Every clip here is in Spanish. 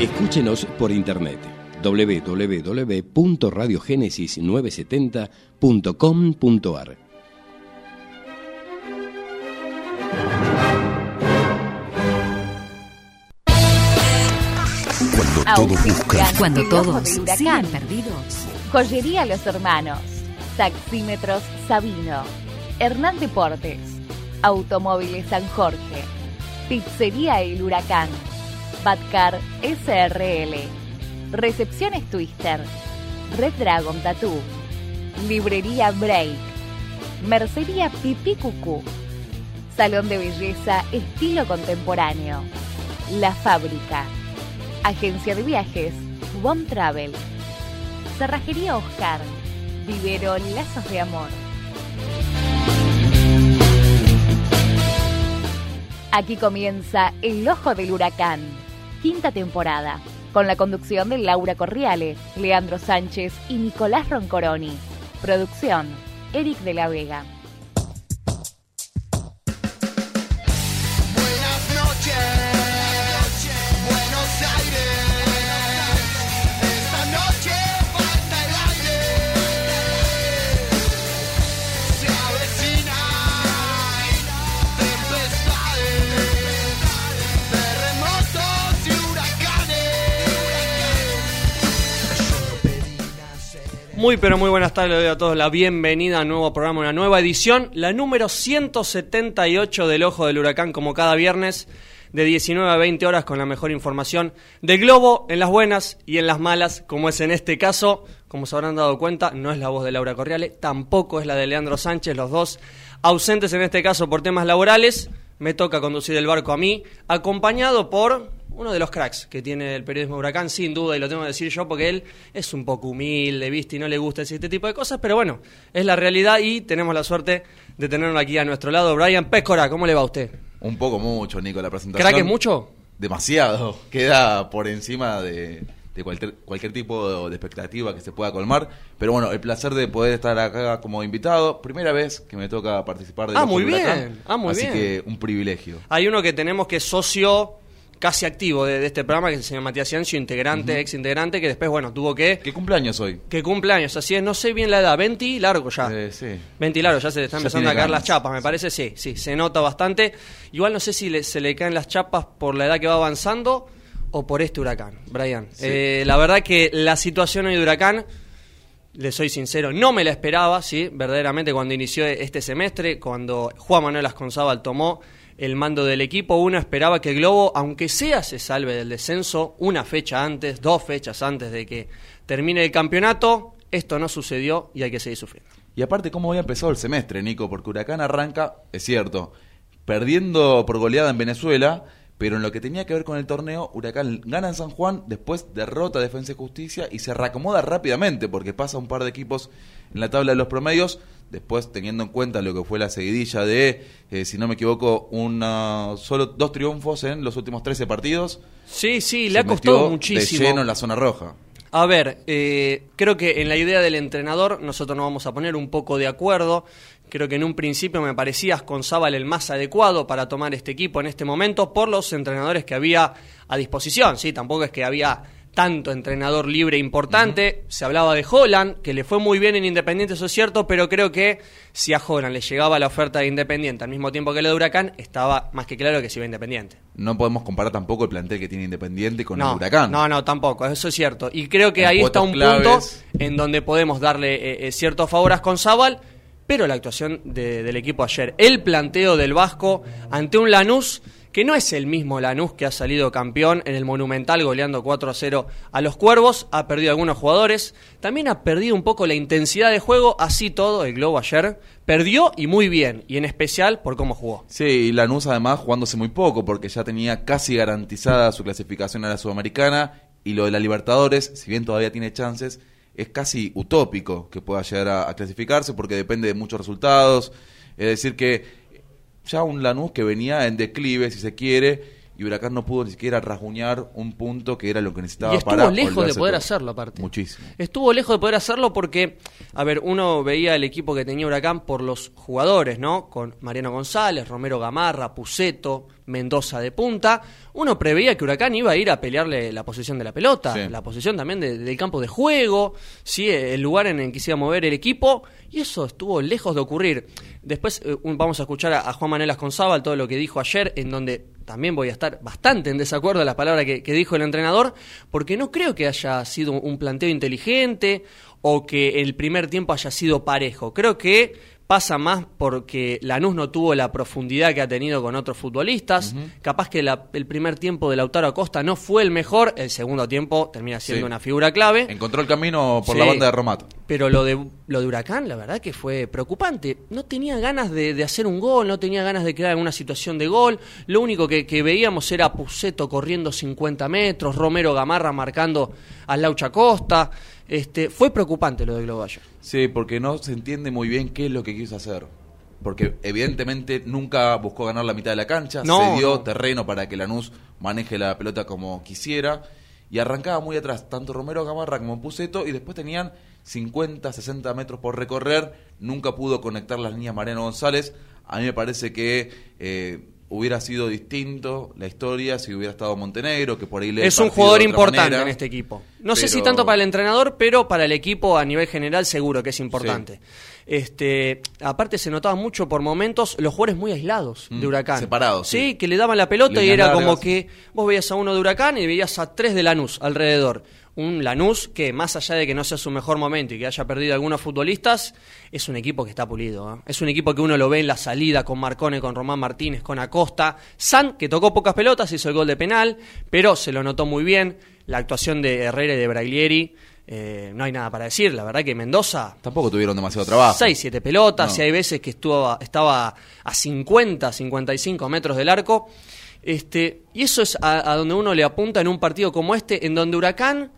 Escúchenos por internet www.radiogenesis970.com.ar Cuando todos buscan. Cuando todos siguen siguen perdidos. Joyería Los Hermanos. Taxímetros Sabino. Hernán Deportes. Automóviles San Jorge. Pizzería El Huracán. Batcar SRL. Recepciones Twister. Red Dragon Tattoo. Librería Break. Mercería Pipí Cucú. Salón de belleza estilo contemporáneo. La Fábrica. Agencia de viajes One Travel. Cerrajería Oscar. Vivero Lazos de Amor. Aquí comienza El Ojo del Huracán, quinta temporada, con la conducción de Laura Corriale, Leandro Sánchez y Nicolás Roncoroni. Producción, Eric de la Vega. Muy pero muy buenas tardes, le doy a todos la bienvenida a un nuevo programa, una nueva edición, la número 178 del Ojo del Huracán, como cada viernes, de 19 a 20 horas con la mejor información de Globo en las buenas y en las malas, como es en este caso, como se habrán dado cuenta, no es la voz de Laura Corriale, tampoco es la de Leandro Sánchez, los dos ausentes en este caso por temas laborales, me toca conducir el barco a mí, acompañado por uno de los cracks que tiene el periodismo Huracán, sin duda, y lo tengo que decir yo porque él es un poco humilde, ¿viste? Y no le gusta decir este tipo de cosas, pero bueno, es la realidad y tenemos la suerte de tenerlo aquí a nuestro lado. Brian Pécora, ¿cómo le va a usted? Un poco mucho, Nico, la presentación. ¿Crack es mucho? Demasiado. Queda por encima de, de cualquier, cualquier tipo de expectativa que se pueda colmar. Pero bueno, el placer de poder estar acá como invitado. Primera vez que me toca participar de Ah, muy Huracán, bien. Ah, muy así bien. que un privilegio. Hay uno que tenemos que es socio casi activo de, de este programa, que es el señor Matías Ciancio, integrante, ex integrante, que después, bueno, tuvo que... ¿Qué cumpleaños hoy? Que cumpleaños, así es, no sé bien la edad, 20 largo ya. Eh, sí. 20 largo, ya se le están Ya empezando a caer ganas. las chapas, me parece, sí, sí, se nota bastante. Igual no sé si le- se le caen las chapas por la edad que va avanzando o por este huracán, Brian. Sí. Eh, la verdad que la situación hoy de huracán, le soy sincero, no me la esperaba, sí, verdaderamente cuando inició este semestre, cuando Juan Manuel Asconzábal tomó el mando del equipo, uno esperaba que Globo, aunque sea, se salve del descenso una fecha antes, dos fechas antes de que termine el campeonato. Esto no sucedió y hay que seguir sufriendo. Y aparte, ¿cómo había empezado el semestre, Nico? Porque Huracán arranca, es cierto, perdiendo por goleada en Venezuela, pero en lo que tenía que ver con el torneo, Huracán gana en San Juan, después derrota Defensa y Justicia y se reacomoda rápidamente porque pasa un par de equipos en la tabla de los promedios. Después, teniendo en cuenta lo que fue la seguidilla de, eh, si no me equivoco, una, solo dos triunfos en los últimos 13 partidos. Sí, sí, le ha costado muchísimo. De lleno en la zona roja. A ver, eh, creo que en la idea del entrenador nosotros nos vamos a poner un poco de acuerdo. Creo que en un principio me parecía Asconzábal el más adecuado para tomar este equipo en este momento por los entrenadores que había a disposición. Sí, tampoco es que había tanto entrenador libre importante. Se hablaba de Holland, que le fue muy bien en Independiente, eso es cierto, pero creo que si a Holland le llegaba la oferta de Independiente al mismo tiempo que la de Huracán, estaba más que claro que se iba Independiente. No podemos comparar tampoco el plantel que tiene Independiente con no, el Huracán. No, no, tampoco, eso es cierto. Y creo que En ahí está un claves. punto en donde podemos darle eh, eh, cierto favor a Conzábal, pero la actuación de- del equipo ayer, el planteo del Vasco ante un Lanús que no es el mismo Lanús que ha salido campeón en el Monumental goleando 4 a 0 a los Cuervos, ha perdido algunos jugadores, también ha perdido un poco la intensidad de juego, así todo el Globo ayer perdió y muy bien, y en especial por cómo jugó. Sí, y Lanús además jugándose muy poco, porque ya tenía casi garantizada su clasificación a la Sudamericana, y lo de la Libertadores, si bien todavía tiene chances, es casi utópico que pueda llegar a, a clasificarse, porque depende de muchos resultados. Es decir, que ya un Lanús que venía en declive, si se quiere, y Huracán no pudo ni siquiera rasguñar un punto que era lo que necesitaba Y estuvo para lejos de poder todo. hacerlo, aparte. Muchísimo. Estuvo lejos de poder hacerlo porque, a ver, uno veía el equipo que tenía Huracán por los jugadores, ¿no? Con Mariano González, Romero Gamarra, Puceto, Mendoza de punta. Uno preveía que Huracán iba a ir a pelearle la posición de la pelota, Sí. la posición también de- del campo de juego, ¿sí? el lugar en el que se iba a mover el equipo, y eso estuvo lejos de ocurrir. Después eh, un- vamos a escuchar a, a Juan Manuel Asconzábal todo lo que dijo ayer, en donde también voy a estar bastante en desacuerdo de las palabras que, que dijo el entrenador, porque no creo que haya sido un planteo inteligente o que el primer tiempo haya sido parejo. Creo que pasa más porque Lanús no tuvo la profundidad que ha tenido con otros futbolistas. Capaz que la- el primer tiempo de Lautaro Acosta no fue el mejor, el segundo tiempo termina siendo Sí. una figura clave. Encontró el camino por Sí. la banda de Romato. Pero lo de, lo de Huracán, la verdad que fue preocupante. No tenía ganas de, de hacer un gol, no tenía ganas de crear alguna situación de gol. Lo único que, que veíamos era Puceto corriendo 50 metros, Romero Gamarra marcando al Laucha Costa. Este, fue preocupante lo de Globo ayer. Sí, porque no se entiende muy bien qué es lo que quiso hacer. Porque evidentemente nunca buscó ganar la mitad de la cancha, No, se dio no. terreno para que Lanús maneje la pelota como quisiera y arrancaba muy atrás, tanto Romero Gamarra como Puceto y después tenían 50, 60 metros por recorrer, nunca pudo conectar las líneas Mariano González. A mí me parece que eh, hubiera sido distinto la historia si hubiera estado Montenegro, que por ahí le Es un jugador importante en este equipo. No sé si tanto para el entrenador, pero para el equipo a nivel general seguro que es importante. Este, aparte se notaba mucho por momentos los jugadores muy aislados Mm, de Huracán. separados, Sí, sí. que le daban la pelota y era como que vos veías a uno de Huracán y veías a tres de Lanús alrededor. Un Lanús que, más allá de que no sea su mejor momento y que haya perdido algunos futbolistas, es un equipo que está pulido. ¿eh? Es un equipo que uno lo ve en la salida con Marcone, con Román Martínez, con Acosta. San, que tocó pocas pelotas, hizo el gol de penal, pero se lo notó muy bien. La actuación de Herrera y de Braglieri, eh, no hay nada para decir. La verdad que Mendoza Tampoco tuvieron demasiado trabajo. 6, 7 pelotas, No. y hay veces que estuvo, estaba a 50, 55 metros del arco. Este, y eso es a, a donde uno le apunta en un partido como este, en donde Huracán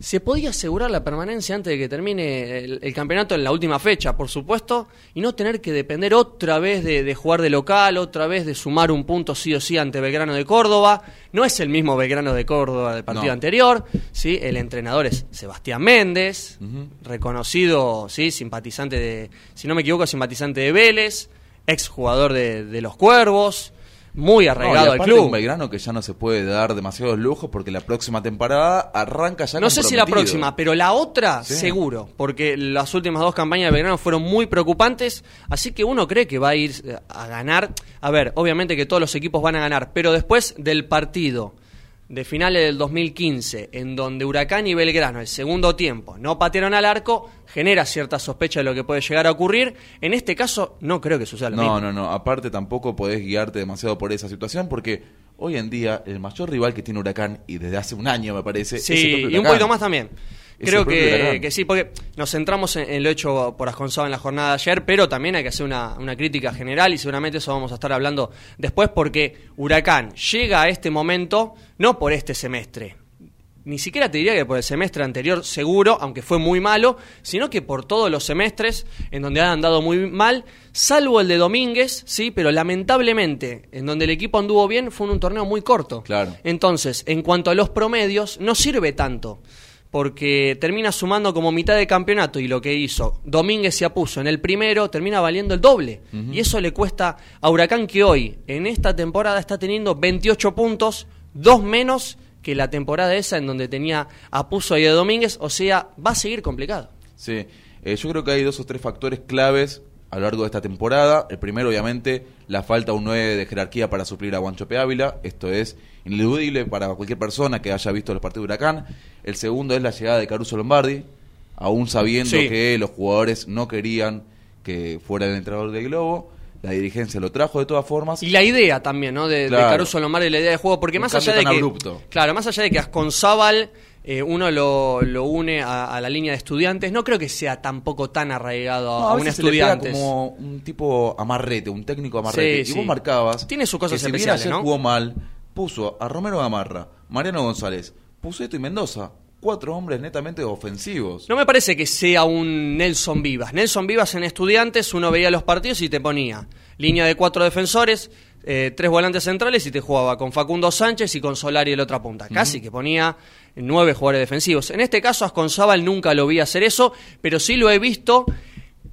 se podía asegurar la permanencia antes de que termine el, el campeonato en la última fecha, por supuesto, y no tener que depender otra vez de, de jugar de local, otra vez de sumar un punto sí o sí ante Belgrano de Córdoba. No es el mismo Belgrano de Córdoba del partido No. anterior, ¿sí? el entrenador es Sebastián Méndez, reconocido, sí, simpatizante de, si no me equivoco, simpatizante de Vélez, ex jugador de, de los Cuervos, muy No, arraigado al aparte club. un Belgrano que ya no se puede dar demasiados lujos porque la próxima temporada arranca ya No sé si la próxima, pero la otra Sí. seguro, porque las últimas dos campañas de Belgrano fueron muy preocupantes, así que uno cree que va a ir eh, a ganar. A ver, obviamente que todos los equipos van a ganar, pero después del partido de finales del 2015, en donde Huracán y Belgrano, el segundo tiempo, no patearon al arco, genera cierta sospecha de lo que puede llegar a ocurrir. En este caso, no creo que suceda lo mismo. No, no, no. Aparte tampoco podés guiarte demasiado por esa situación porque hoy en día el mayor rival que tiene Huracán y desde hace un año me parece es el Sí, y un poquito más también. Creo que, que sí, porque nos centramos en, en lo hecho por Asconzado en la jornada de ayer, pero también hay que hacer una, una crítica general y seguramente eso vamos a estar hablando después porque Huracán llega a este momento no por este semestre. Ni siquiera te diría que por el semestre anterior seguro, aunque fue muy malo, sino que por todos los semestres en donde han andado muy mal, salvo el de Domínguez, sí, pero lamentablemente en donde el equipo anduvo bien fue en un torneo muy corto. Claro. Entonces, en cuanto a los promedios, no sirve tanto. Porque termina sumando como mitad de campeonato y lo que hizo Domínguez se apuso en el primero, termina valiendo el doble. Y eso le cuesta a Huracán que hoy, en esta temporada, está teniendo 28 puntos, dos menos que la temporada esa en donde tenía a Puso y a Domínguez. O sea, va a seguir complicado. Sí, Eh, yo creo que hay dos o tres factores claves a lo largo de esta temporada. El primero, obviamente, la falta un 9 de jerarquía para suplir a Guanchope Ávila. Esto es ineludible para cualquier persona que haya visto los partidos de Huracán. El segundo es la llegada de Caruso Lombardi, aún sabiendo Sí. que los jugadores no querían que fuera el entrenador de Globo. la dirigencia lo trajo de todas formas. Y la idea también, ¿no? De. Caruso Lombardi, la idea de juego, porque Un más allá de que. abrupto. Claro, más allá de que Asconzábal eh, uno lo, lo une a, a la línea de estudiantes, no creo que sea tampoco tan arraigado a, No, a a un estudiantes. como un tipo amarrete, un técnico amarrete. Sí, y vos sí. marcabas. Tiene sus cosas que si bien ayer ¿no? jugó mal, puso a Romero Gamarra, Mariano González, Puceto y Mendoza. Cuatro hombres netamente ofensivos. No me parece que sea un Nelson Vivas. Nelson Vivas en estudiantes, uno veía los partidos y te ponía línea de cuatro defensores, eh, tres volantes centrales y te jugaba con Facundo Sánchez y con Solari en la otra punta. Casi que ponía nueve jugadores defensivos. En este caso, Asconzábal nunca lo vi hacer eso, pero sí lo he visto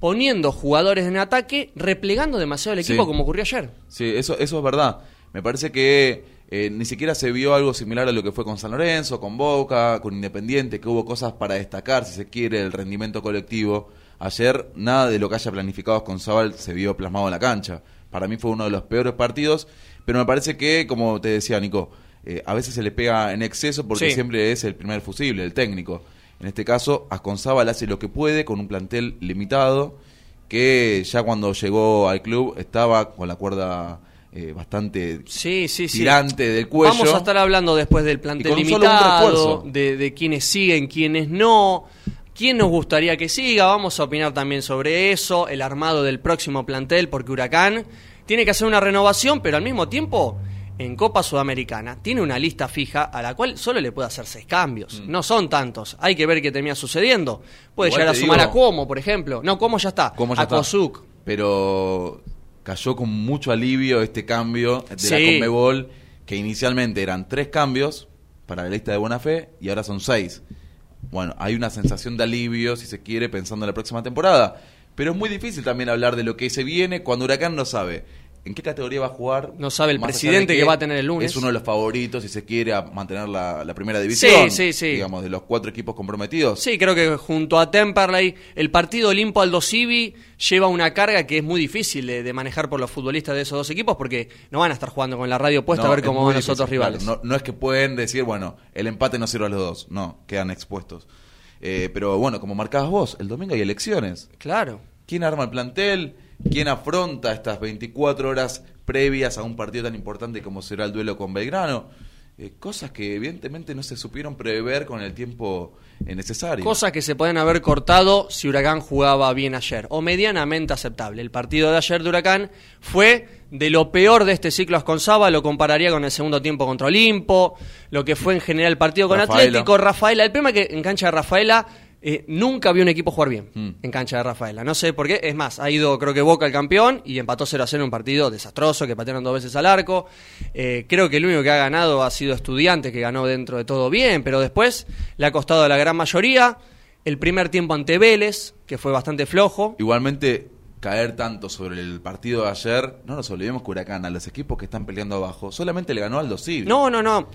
poniendo jugadores en ataque, replegando demasiado el equipo Sí. como ocurrió ayer. Sí, eso, eso es verdad. Me parece que eh, ni siquiera se vio algo similar a lo que fue con San Lorenzo, con Boca, con Independiente, que hubo cosas para destacar, si se quiere, el rendimiento colectivo. Ayer nada de lo que haya planificado con Zabal se vio plasmado en la cancha. Para mí fue uno de los peores partidos, pero me parece que, como te decía Nico, eh, a veces se le pega en exceso porque Sí. siempre es el primer fusible, el técnico. En este caso, Asconzábal hace lo que puede con un plantel limitado que ya cuando llegó al club estaba con la cuerda eh, bastante Sí, sí, sí. tirante del cuello. Vamos a estar hablando después del plantel limitado, de, de quienes siguen, quienes no, quién nos gustaría que siga, vamos a opinar también sobre eso, el armado del próximo plantel, porque Huracán tiene que hacer una renovación, pero al mismo tiempo, en Copa Sudamericana, tiene una lista fija a la cual solo le puede hacer seis cambios. No son tantos, hay que ver qué termina sucediendo. Puede Mm. Igual llegar a sumar digo- a Como, por ejemplo. No, Como ya está. Ya a. Kozuc. Pero cayó con mucho alivio este cambio de la. Conmebol, que inicialmente eran tres cambios para la lista de buena fe y ahora son seis. Bueno, hay una sensación de alivio, si se quiere, pensando en la próxima temporada. Pero es muy difícil también hablar de lo que se viene cuando Huracán no sabe en qué categoría va a jugar. No sabe el presidente de que va a tener el lunes. Es uno de los favoritos, si se quiere, a mantener la, la primera división. sí, sí. Digamos, de los cuatro equipos comprometidos. Sí, creo que junto a Temperley, el partido Olimpo Aldo Civi lleva una carga que es muy difícil de, de manejar por los futbolistas de esos dos equipos porque no van a estar jugando con la radio puesta No, a ver cómo van los otros rivales. claro. No, no es que pueden decir, bueno, el empate no sirve a los dos. No, quedan expuestos. Eh, pero bueno, como marcabas vos, el domingo hay elecciones. Claro. ¿Quién arma el plantel? ¿Quién afronta estas 24 horas previas a un partido tan importante como será el duelo con Belgrano? Eh, cosas que evidentemente no se supieron prever con el tiempo eh, necesario. Cosas que se pueden haber cortado si Huracán jugaba bien ayer, o medianamente aceptable. El partido de ayer de Huracán fue de lo peor de este ciclo Asconzaba, lo compararía con el segundo tiempo contra Olimpo, lo que fue en general el partido con Rafaela. Atlético, Rafaela. El problema es que en cancha de Rafaela eh, nunca vi un equipo jugar bien Mm. en cancha de Rafaela. No sé por qué, es más, ha ido creo que Boca el campeón y empató 0 a 0 en un partido desastroso que patearon dos veces al arco. Eh, creo que el único que ha ganado ha sido Estudiantes, que ganó dentro de todo bien, pero después le ha costado a la gran mayoría. El primer tiempo ante Vélez, que fue bastante flojo. Igualmente, caer tanto sobre el partido de ayer, no nos olvidemos que Huracán, a los equipos que están peleando abajo, solamente le ganó al Civi. No, no, no.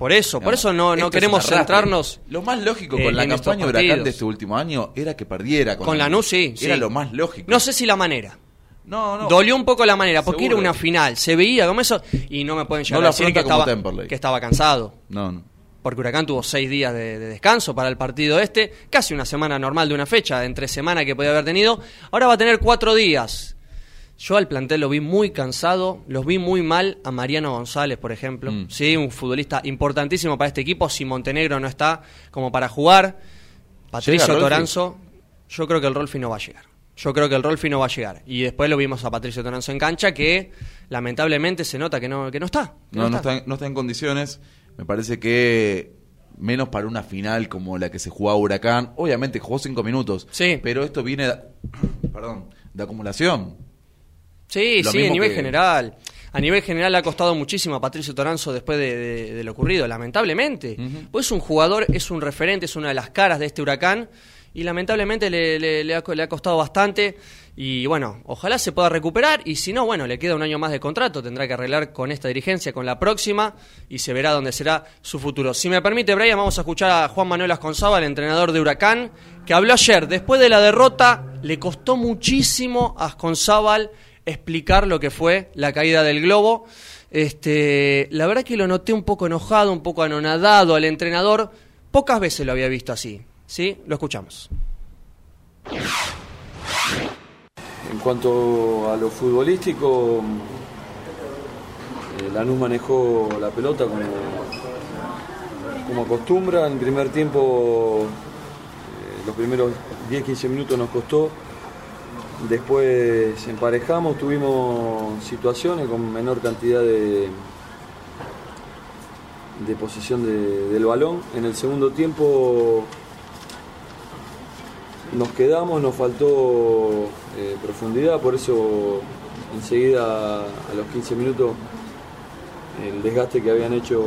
Por eso, por eso no, no queremos centrarnos. Lo más lógico eh, con la campaña de Huracán de este último año era que perdiera con, Con Lanús, sí. Era sí. lo más lógico. No sé si la manera. No, no. Dolió un poco la manera, porque Seguro. era una final. Se veía como eso y no me pueden llegar No lo a decir que estaba, Temperley. que estaba cansado. No, no. Porque Huracán tuvo seis días de, de descanso para el partido este, casi una semana normal de una fecha, entre semana que podía haber tenido. Ahora va a tener cuatro días. Yo al plantel lo vi muy cansado, los vi muy mal a Mariano González, por ejemplo. Mm. Sí, un futbolista importantísimo para este equipo. Si Montenegro no está como para jugar, Patricio? Toranzo, yo creo que el Rolfi no va a llegar. Yo creo que el Rolfi no va a llegar. Y después lo vimos a Patricio Toranzo en cancha, que lamentablemente se nota que no, que no está. que No, no está, en- no está en condiciones. Me parece que menos para una final como la que se jugaba Huracán. Obviamente jugó cinco minutos. Sí. Pero esto viene, de- perdón, de acumulación. Sí, Lo sí, a nivel que- general. A nivel general le ha costado muchísimo a Patricio Toranzo después de, de- de lo ocurrido, lamentablemente. Pues es un jugador, es un referente, es una de las caras de este huracán y lamentablemente le, le- le ha, co- le ha costado bastante. Y bueno, ojalá se pueda recuperar y si no, bueno, le queda un año más de contrato, tendrá que arreglar con esta dirigencia, con la próxima y se verá dónde será su futuro. Si me permite, Brian, vamos a escuchar a Juan Manuel Asconzaba, el entrenador de Huracán, que habló ayer, después de la derrota, le costó muchísimo a Asconzábal explicar lo que fue la caída del globo. Este, la verdad que lo noté un poco enojado, un poco anonadado al entrenador. Pocas veces lo había visto así. ¿Sí? Lo escuchamos. En cuanto a lo futbolístico, eh, Lanús manejó la pelota como, como acostumbra. En primer tiempo, eh, los primeros 10-15 minutos nos costó. Después emparejamos, tuvimos situaciones con menor cantidad de, de posesión de- del balón. En el segundo tiempo nos quedamos, nos faltó eh, profundidad, por eso enseguida a los 15 minutos el desgaste que habían hecho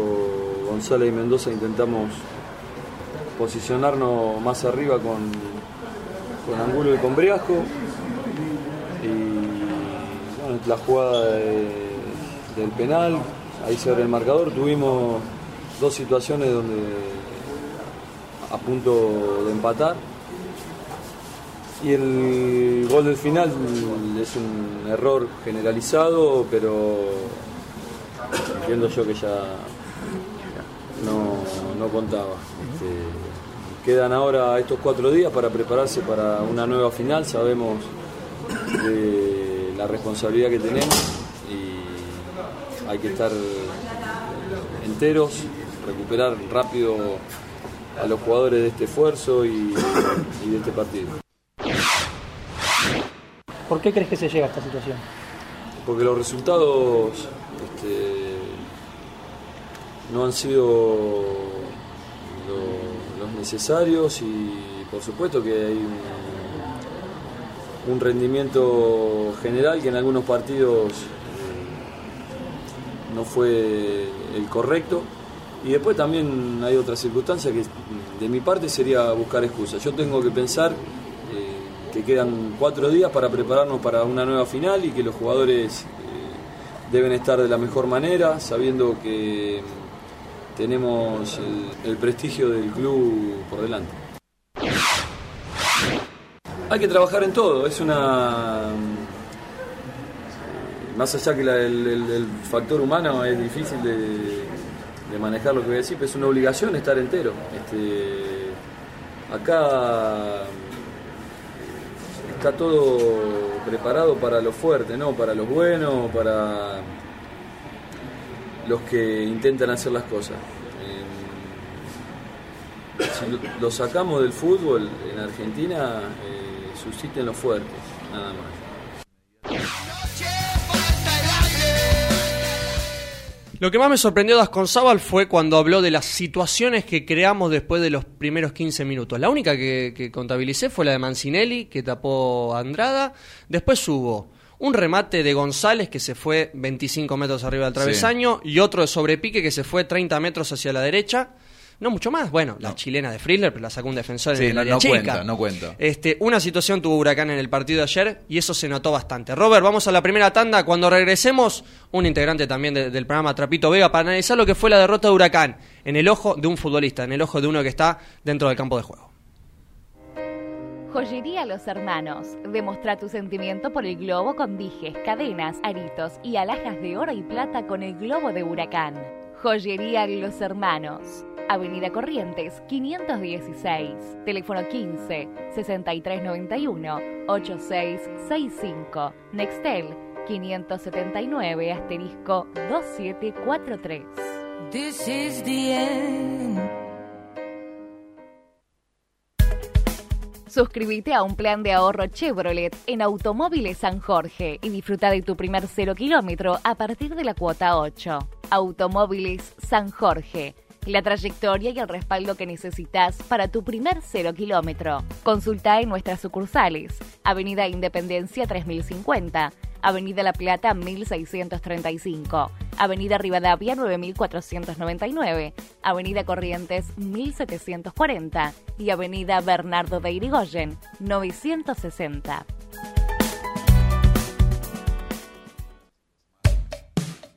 González y Mendoza intentamos posicionarnos más arriba con, con Angulo y con Briasco la jugada de- del penal, ahí se abre el marcador, tuvimos dos situaciones donde a punto de empatar. Y el gol del final es un error generalizado, pero entiendo yo que ya no, no contaba. Este, quedan ahora estos cuatro días para prepararse para una nueva final, sabemos de la responsabilidad que tenemos y hay que estar enteros, recuperar rápido a los jugadores de este esfuerzo y- y de este partido. ¿Por qué crees que se llega a esta situación? porque los resultados este, no han sido lo- los necesarios y por supuesto que hay un, un rendimiento general que en algunos partidos eh, no fue el correcto y después también hay otra circunstancia que de mi parte sería buscar excusas. Yo tengo que pensar eh, que quedan cuatro días para prepararnos para una nueva final y que los jugadores eh, deben estar de la mejor manera, sabiendo que tenemos el prestigio del club por delante. Hay que trabajar en todo, es una... Más allá que el, factor humano es difícil de, manejar lo que voy a decir, pero es una obligación estar entero. Este, acá está todo preparado para lo fuerte, ¿no? Para los buenos, para los que intentan hacer las cosas. Eh, si lo- lo sacamos del fútbol en Argentina, eh, subsisten los fuertes, nada más. Lo que más me sorprendió de Asconzábal fue cuando habló de las situaciones que creamos después de los primeros 15 minutos. La única que, que contabilicé fue la de Mancinelli, que tapó a Andrada. Después hubo un remate de González que se fue 25 metros arriba del travesaño y otro de sobrepique que se fue 30 metros hacia la derecha. No mucho más. Bueno, la chilena de Friedler, pero la sacó un defensor Sí, en el no- área no chica. cuenta, no cuenta. Este, una situación tuvo Huracán en el partido de ayer y eso se notó bastante. Robert, vamos a la primera tanda. Cuando regresemos, un integrante también de- del programa Trapito Vega para analizar lo que fue la derrota de Huracán en el ojo de un futbolista, en el ojo de uno que está dentro del campo de juego. Joyería Los Hermanos. Demostra tu sentimiento por el globo con dijes, cadenas, aritos y alhajas de oro y plata con el globo de huracán. Joyería Los Hermanos. Avenida Corrientes 516. Teléfono 15 6391 8665. Nextel 579 asterisco 2743. This is the end. Suscríbete a un plan de ahorro Chevrolet en Automóviles San Jorge y disfruta de tu primer cero kilómetro a partir de la cuota 8. Automóviles San Jorge. La trayectoria y el respaldo que necesitas para tu primer cero kilómetro. Consulta en nuestras sucursales. Avenida Independencia 3050. Avenida La Plata 1635. Avenida Rivadavia 9499. Avenida Corrientes 1740. Y Avenida Bernardo de Irigoyen 960.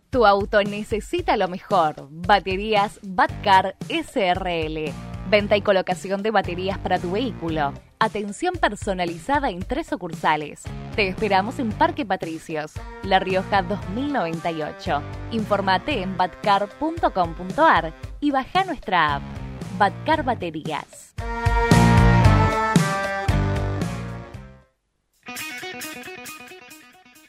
Tu auto necesita lo mejor. Baterías Batcar SRL. Venta y colocación de baterías para tu vehículo. Atención personalizada en tres sucursales. Te esperamos en Parque Patricios, La Rioja 2098. Informate en batcar.com.ar y baja nuestra app. Batcar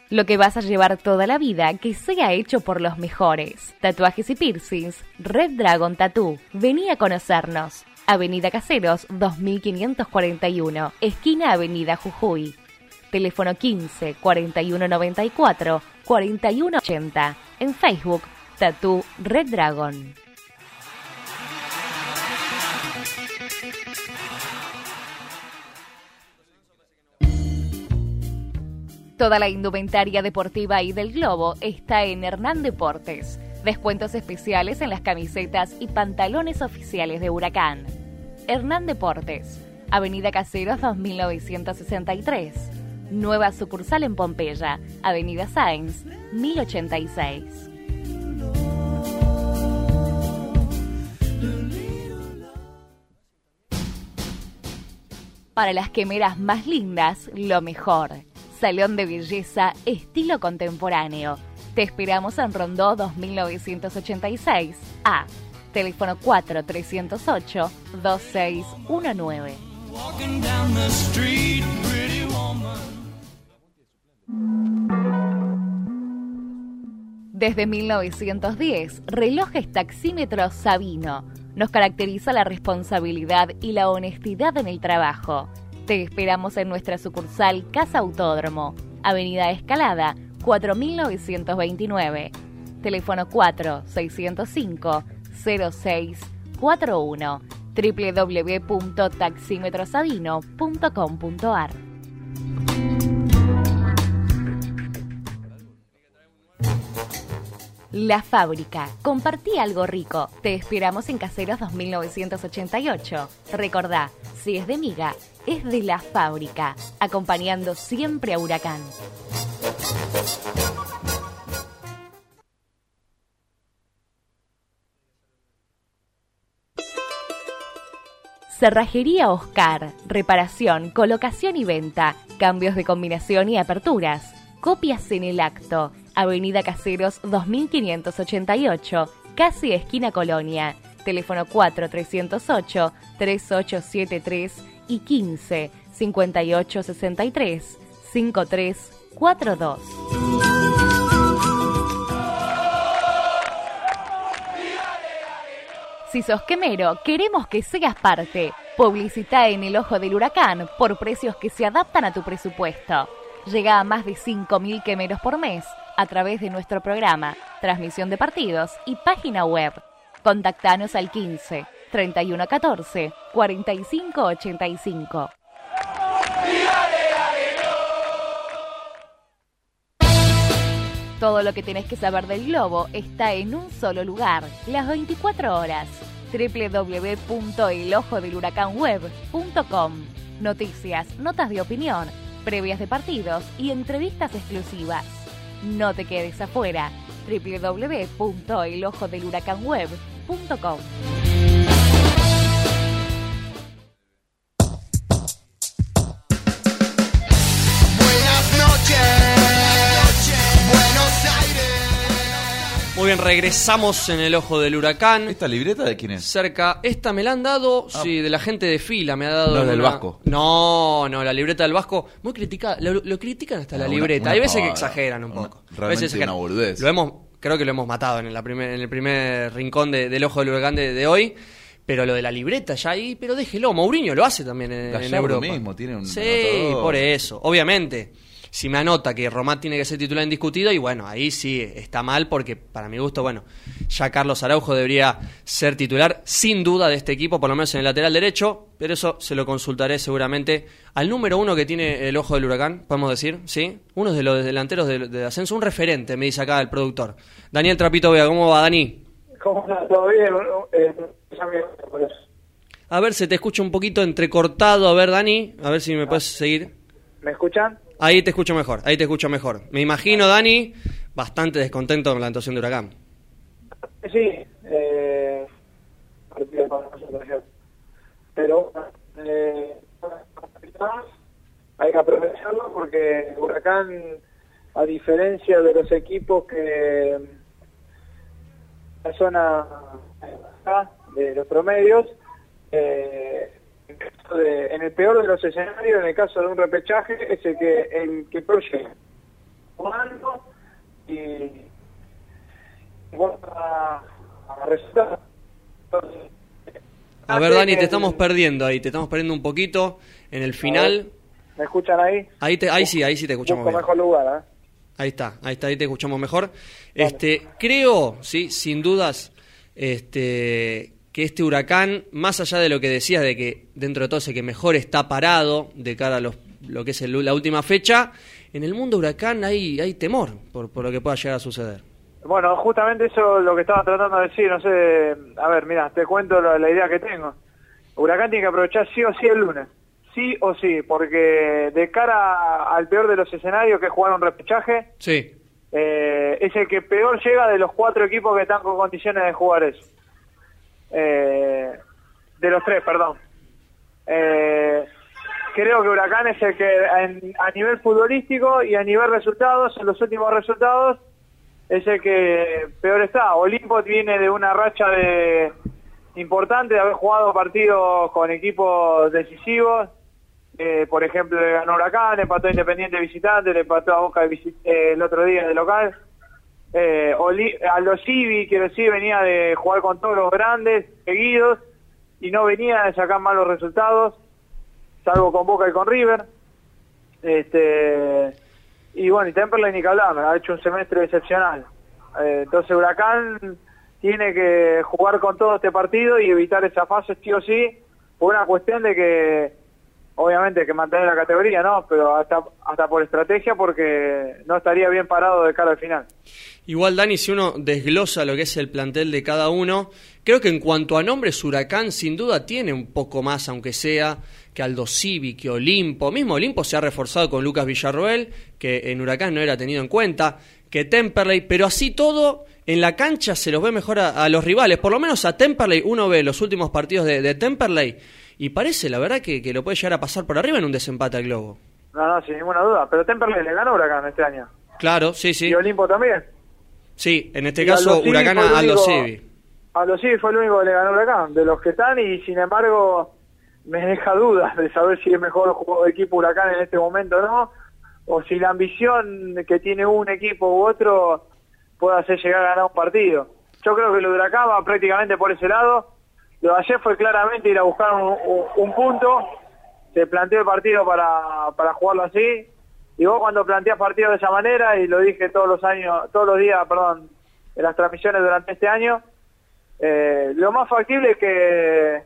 Lo que vas a llevar toda la vida que sea hecho por los mejores. Tatuajes y piercings, Red Dragon Tattoo. Vení a conocernos. Avenida Caseros 2541, esquina Avenida Jujuy. Teléfono 15 4194 4180. En Facebook, Tattoo Red Dragon. Toda la indumentaria deportiva y del globo está en Hernán Deportes. Descuentos especiales en las camisetas y pantalones oficiales de Huracán. Hernán Deportes, Avenida Caseros 2963. Nueva sucursal en Pompeya, Avenida Sáenz, 1086. Para las quemeras más lindas, lo mejor. Salón de belleza estilo contemporáneo. Te esperamos en Rondó 2986 A. Teléfono 4308 2619. Desde 1910, Relojes Taxímetro Sabino. Nos caracteriza la responsabilidad y la honestidad en el trabajo. Te esperamos en nuestra sucursal Casa Autódromo, Avenida Escalada, 4929. Teléfono 4605 0641 www.taximetrosabino.com.ar La Fábrica. Compartí algo rico. Te esperamos en Caseros 2988. Recordá, si es de miga, es de La Fábrica, acompañando siempre a Huracán. Cerrajería Oscar, reparación, colocación y venta, cambios de combinación y aperturas, copias en el acto, Avenida Caseros 2588, casi esquina Colonia, teléfono 4308 3873 y 15 5863 5342. Si sos quemero, queremos que seas parte. Publicita en el ojo del huracán por precios que se adaptan a tu presupuesto. Llega a más de 5.000 quemeros por mes a través de nuestro programa, transmisión de partidos y página web. Contactanos al 15 3114 4585. Todo lo que tenés que saber del globo está en un solo lugar, las 24 horas. www.elojodelhuracanweb.com Noticias, notas de opinión, previas de partidos y entrevistas exclusivas. No te quedes afuera. www.elojodelhuracanweb.com Muy bien, regresamos en el ojo del huracán. ¿Esta libreta de quién es? Cerca, esta me la han dado, Ah. sí, de la gente de fila me ha dado. No, del Vasco. No, no, la libreta del Vasco, muy criticada, lo, lo critican hasta la una- libreta. una Hay veces que exageran un poco. Realmente veces exageran. una boludez. Lo hemos, creo que lo hemos matado en, la primer, en el primer rincón de- del ojo del huracán de, de hoy. Pero lo de la libreta ya ahí, pero déjelo. Mourinho lo hace también en, en Europa. mismo tiene un Sí, por eso. Obviamente, si me anota que Román tiene que ser titular indiscutido, y bueno, ahí sí está mal porque para mi gusto, bueno, ya Carlos Araujo debería ser titular sin duda de este equipo, por lo menos en el lateral derecho, pero eso se lo consultaré seguramente al número uno que tiene el ojo del huracán, podemos decir, ¿sí? Uno de los delanteros de, de ascenso, un referente, me dice acá el productor. Daniel Trapito Vega, ¿cómo va, Dani? ¿Cómo está? ¿Todo bien? Eh, ya me- por eso. A ver, se te escucha un poquito entrecortado, a ver, Dani, a ver si me puedes seguir. ¿Me escuchan? Ahí te escucho mejor, ahí te escucho mejor. Me imagino, Dani, bastante descontento con la actuación de Huracán. Sí, eh. Pero eh, hay que aprovecharlo porque Huracán, a diferencia de los equipos que la zona de los promedios, eh, en, caso de- en el peor de los escenarios, en el caso de un repechaje, es el que, el que peor llega. jugando y, bueno, a, a resultados. Entonces, A ver, Dani, te estamos perdiendo ahí, te estamos perdiendo un poquito en el final. ¿Me escuchan ahí? Ahí, te, ahí sí, ahí sí te escuchamos Busco bien. mejor lugar, ¿eh? Ahí está, ahí está, ahí te escuchamos mejor. Este, creo, sí, sin dudas, este, que este huracán, más allá de lo que decías de que dentro de todo sé que mejor está parado de cara a los, lo que es el- la última fecha, en el mundo huracán hay, hay temor por, por lo que pueda llegar a suceder. Bueno, justamente eso es lo que estaba tratando de decir, no sé, a ver, mira, te cuento la, la idea que tengo. Huracán tiene que aprovechar sí o sí el lunes, sí o sí, porque de cara al peor de los escenarios que es jugar un repechaje, Sí, eh, es el que peor llega de los cuatro equipos que están con condiciones de jugar eso. Eh, de los tres, perdón. Eh, creo que Huracán es el que en- a nivel futbolístico y a nivel resultados, en los últimos resultados, es el que peor está. Olimpo viene de una racha de importante de haber jugado partidos con equipos decisivos. Eh, por ejemplo, ganó Huracán, empató Independiente visitante, le empató a Boca visi- eh, el otro día de local. Eh, Oli- Aldo Civi, quiero decir, venía de jugar con todos los grandes seguidos y no venía de sacar malos resultados, salvo con Boca y con River. Este y bueno, y Temperley ni que ha hecho un semestre excepcional. Eh, entonces Huracán tiene que jugar con todo este partido y evitar esa fase sí o sí, por una cuestión de que obviamente que mantener la categoría, ¿no? Pero hasta hasta por estrategia porque no estaría bien parado de cara al final. Igual, Dani, si uno desglosa lo que es el plantel de cada uno, creo que en cuanto a nombres, Huracán sin duda tiene un poco más, aunque sea que Aldo Civi, que Olimpo. Mismo Olimpo se ha reforzado con Lucas Villarroel, que en Huracán no era tenido en cuenta, que Temperley, pero así todo, en la cancha se los ve mejor a, los rivales. Por lo menos a Temperley, uno ve los últimos partidos de Temperley y parece, la verdad, que, que lo puede llegar a pasar por arriba en un desempate al Globo. No, no, sin ninguna duda. Pero Temperley le ganó a Huracán este año. Claro, sí, sí. Y Olimpo también. Sí, en este Y caso, Huracán el a único- Civi. Aldo Civi fue el único que le ganó a Huracán, de los que están, y sin embargo me deja dudas de saber si es mejor de equipo Huracán en este momento o no, o si la ambición que tiene un equipo u otro puede hacer llegar a ganar un partido. Yo creo que lo de Huracán va prácticamente por ese lado. Lo ayer fue claramente ir a buscar un punto, se planteó el partido para, para jugarlo así, y vos cuando planteas partidos de esa manera, y lo dije todos los años, todos los días, perdón, en las transmisiones durante este año, eh, lo más factible es que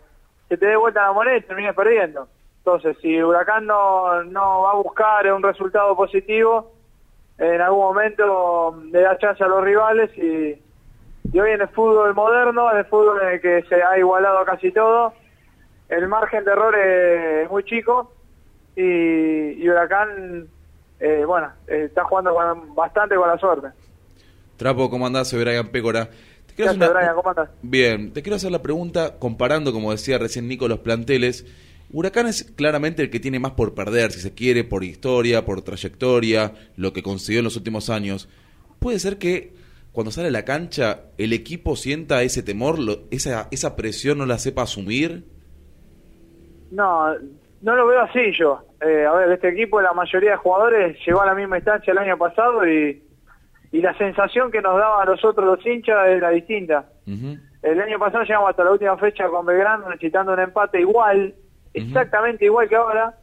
se te dé vuelta la moneda y termines perdiendo. Entonces, si Huracán no, no va a buscar un resultado positivo, en algún momento le da chance a los rivales y, y hoy en el fútbol moderno, en el fútbol en el que se ha igualado casi todo, el margen de error es muy chico y, y Huracán, eh, bueno, eh, está jugando con- bastante con la suerte. Trapo, ¿cómo andás? Soy Brian Pécora. Te. ¿Cómo andás? Bien, te quiero hacer la pregunta comparando, como decía recién Nico, los planteles. Huracán es claramente el que tiene más por perder, si se quiere, por historia, por trayectoria, lo que consiguió en los últimos años. ¿Puede ser que cuando sale a la cancha el equipo sienta ese temor, lo- esa, esa presión no la sepa asumir? No, no lo veo así yo. Eh, a ver, este equipo, la mayoría de jugadores llegó a la misma instancia el año pasado y, y la sensación que nos daba a nosotros los hinchas era distinta. El año pasado llegamos hasta la última fecha con Belgrano necesitando un empate igual, exactamente igual que ahora,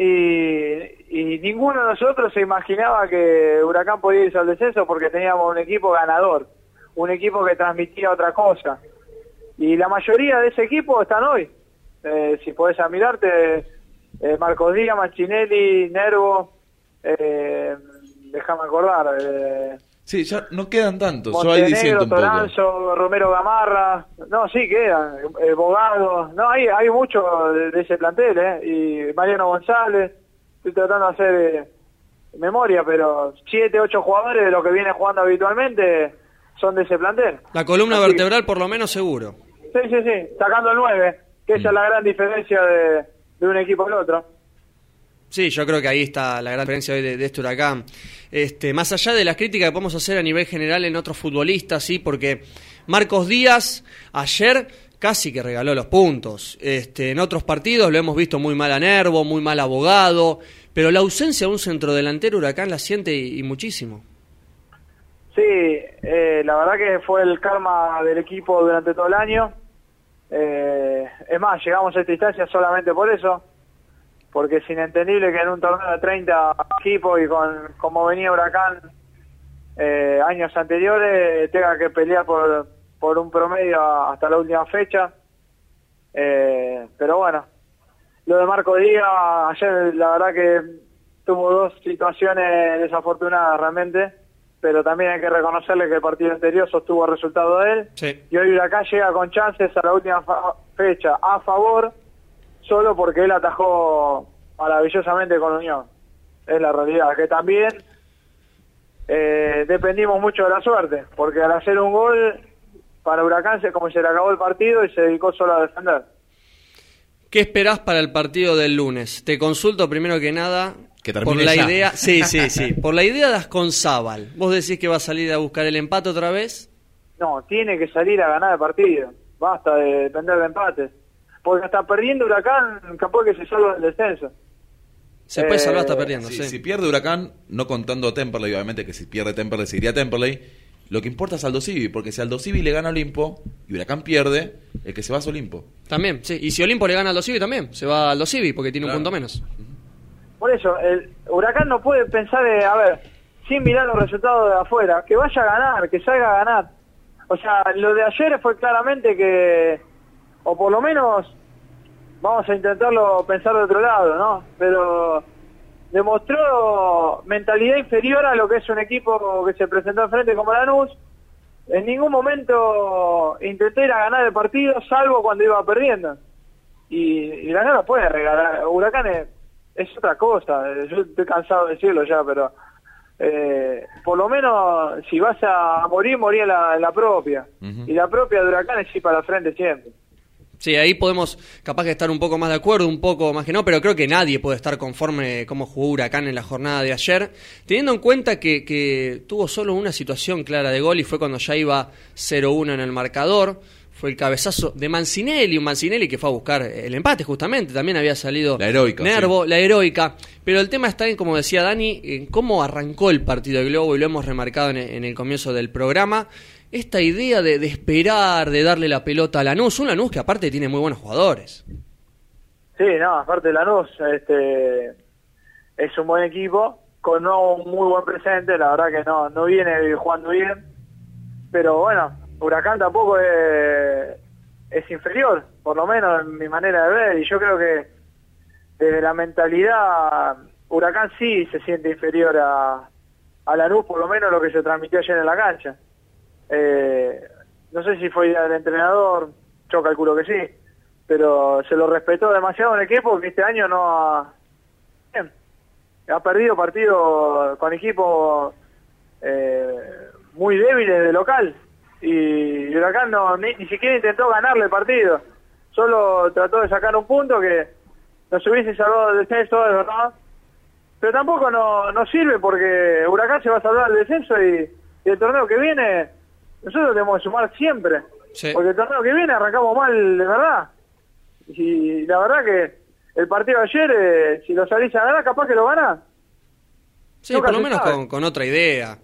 y, y ninguno de nosotros se imaginaba que Huracán podía irse al descenso porque teníamos un equipo ganador, un equipo que transmitía otra cosa. Y la mayoría de ese equipo están hoy. Eh, si podés a mirarte, eh, Marcos Díaz, Manchinelli, Nervo, eh, déjame acordar, eh, Sí, ya no quedan tantos. Yo ahí diciendo Montenegro, poco. Toranzo, Romero Gamarra, no, sí quedan, eh, Bogado, no, hay, hay mucho de, de ese plantel, ¿eh? Y Mariano González, estoy tratando de hacer eh, memoria, pero siete, ocho jugadores de los que vienen jugando habitualmente son de ese plantel. La columna Así que- vertebral, por lo menos, seguro. Sí, sí, sí, sacando el 9, que esa es la gran diferencia de, de un equipo al otro. Sí, yo creo que ahí está la gran diferencia hoy de, de este huracán. Este, más allá de las críticas que podemos hacer a nivel general en otros futbolistas, sí, porque Marcos Díaz ayer casi que regaló los puntos. Este, en otros partidos lo hemos visto muy mal a Nervo, muy mal abogado, pero la ausencia de un centrodelantero Huracán la siente y, muchísimo. Sí, eh, la verdad que fue el karma del equipo durante todo el año. Eh, es más, llegamos a esta instancia solamente por eso, porque es inentendible que en un torneo de 30 equipos y con como venía Huracán eh, años anteriores tenga que pelear por, por un promedio hasta la última fecha. Eh, pero bueno, lo de Marco Díaz, ayer la verdad que tuvo dos situaciones desafortunadas realmente, pero también hay que reconocerle que el partido anterior sostuvo el resultado de él. Sí. Y hoy Huracán llega con chances a la última fecha a favor, solo porque él atajó maravillosamente con Unión. Es la realidad, que también eh, dependimos mucho de la suerte, porque al hacer un gol para Huracán se como se le acabó el partido y se dedicó solo a defender. ¿Qué esperás para el partido del lunes? Te consulto primero que nada Que por la ya. idea, sí, sí, sí, por la idea de Asconzábal. ¿Vos decís que va a salir a buscar el empate otra vez? No, tiene que salir a ganar el partido. Basta de depender de empates. Porque hasta perdiendo Huracán, capaz que se salva del descenso. Se puede Eh, salvar hasta perdiendo, Sí, sí. Si pierde Huracán, no contando Temperley, obviamente que si pierde Temperley seguiría Temperley. Lo que importa es Aldo Civi, porque si Aldo Civi le gana a Olimpo y Huracán pierde, el que se va es Olimpo. También, sí. Y si Olimpo le gana al Dosivi también, se va al Dosivi porque tiene Claro. un punto menos. Por eso, el Huracán no puede pensar, de, a ver, sin mirar los resultados de afuera, que vaya a ganar, que salga a ganar. O sea, lo de ayer fue claramente que, o por lo menos, vamos a intentarlo pensar de otro lado, ¿no? Pero demostró mentalidad inferior a lo que es un equipo que se presentó enfrente como Lanús. En ningún momento intenté ir a ganar el partido, salvo cuando iba perdiendo. Y, y la no puede regalar. Huracán es, otra cosa. Yo estoy cansado de decirlo ya, pero eh, por lo menos si vas a morir, morí en la, en la propia. Y la propia de Huracán es ir para la frente siempre. Sí, ahí podemos capaz que estar un poco más de acuerdo, un poco más que no, pero creo que nadie puede estar conforme cómo jugó Huracán en la jornada de ayer, teniendo en cuenta que, que tuvo solo una situación clara de gol y fue cuando ya iba 0-1 en el marcador, fue el cabezazo de Mancinelli, un Mancinelli que fue a buscar el empate justamente, también había salido La heroica, Nervo, la heroica, pero el tema está en, como decía Dani, en cómo arrancó el partido de Globo y lo hemos remarcado en, en el comienzo del programa, esta idea de, de esperar, de darle la pelota a Lanús, un Lanús que aparte tiene muy buenos jugadores. Sí, no, aparte de Lanús, este, es un buen equipo, con no un muy buen presente, la verdad que no, no viene jugando bien, pero bueno, Huracán tampoco es, es inferior, por lo menos en mi manera de ver, y yo creo que desde la mentalidad, Huracán sí se siente inferior a, a Lanús, por lo menos lo que se transmitió ayer en la cancha. Eh, no sé si fue del entrenador, yo calculo que sí, pero se lo respetó demasiado en el equipo que este año no ha, ha perdido partidos con equipos eh, muy débiles de local y Huracán no, ni, ni siquiera intentó ganarle el partido, solo trató de sacar un punto que nos hubiese salvado del descenso, es verdad, pero tampoco no, no sirve porque Huracán se va a salvar del descenso y, y el torneo que viene nosotros tenemos que sumar siempre. Sí. Porque el torneo que viene arrancamos mal de verdad. Y la verdad que el partido de ayer, eh, si lo salís a ganar, capaz que lo ganás. Sí, Nunca por lo menos con, con otra idea.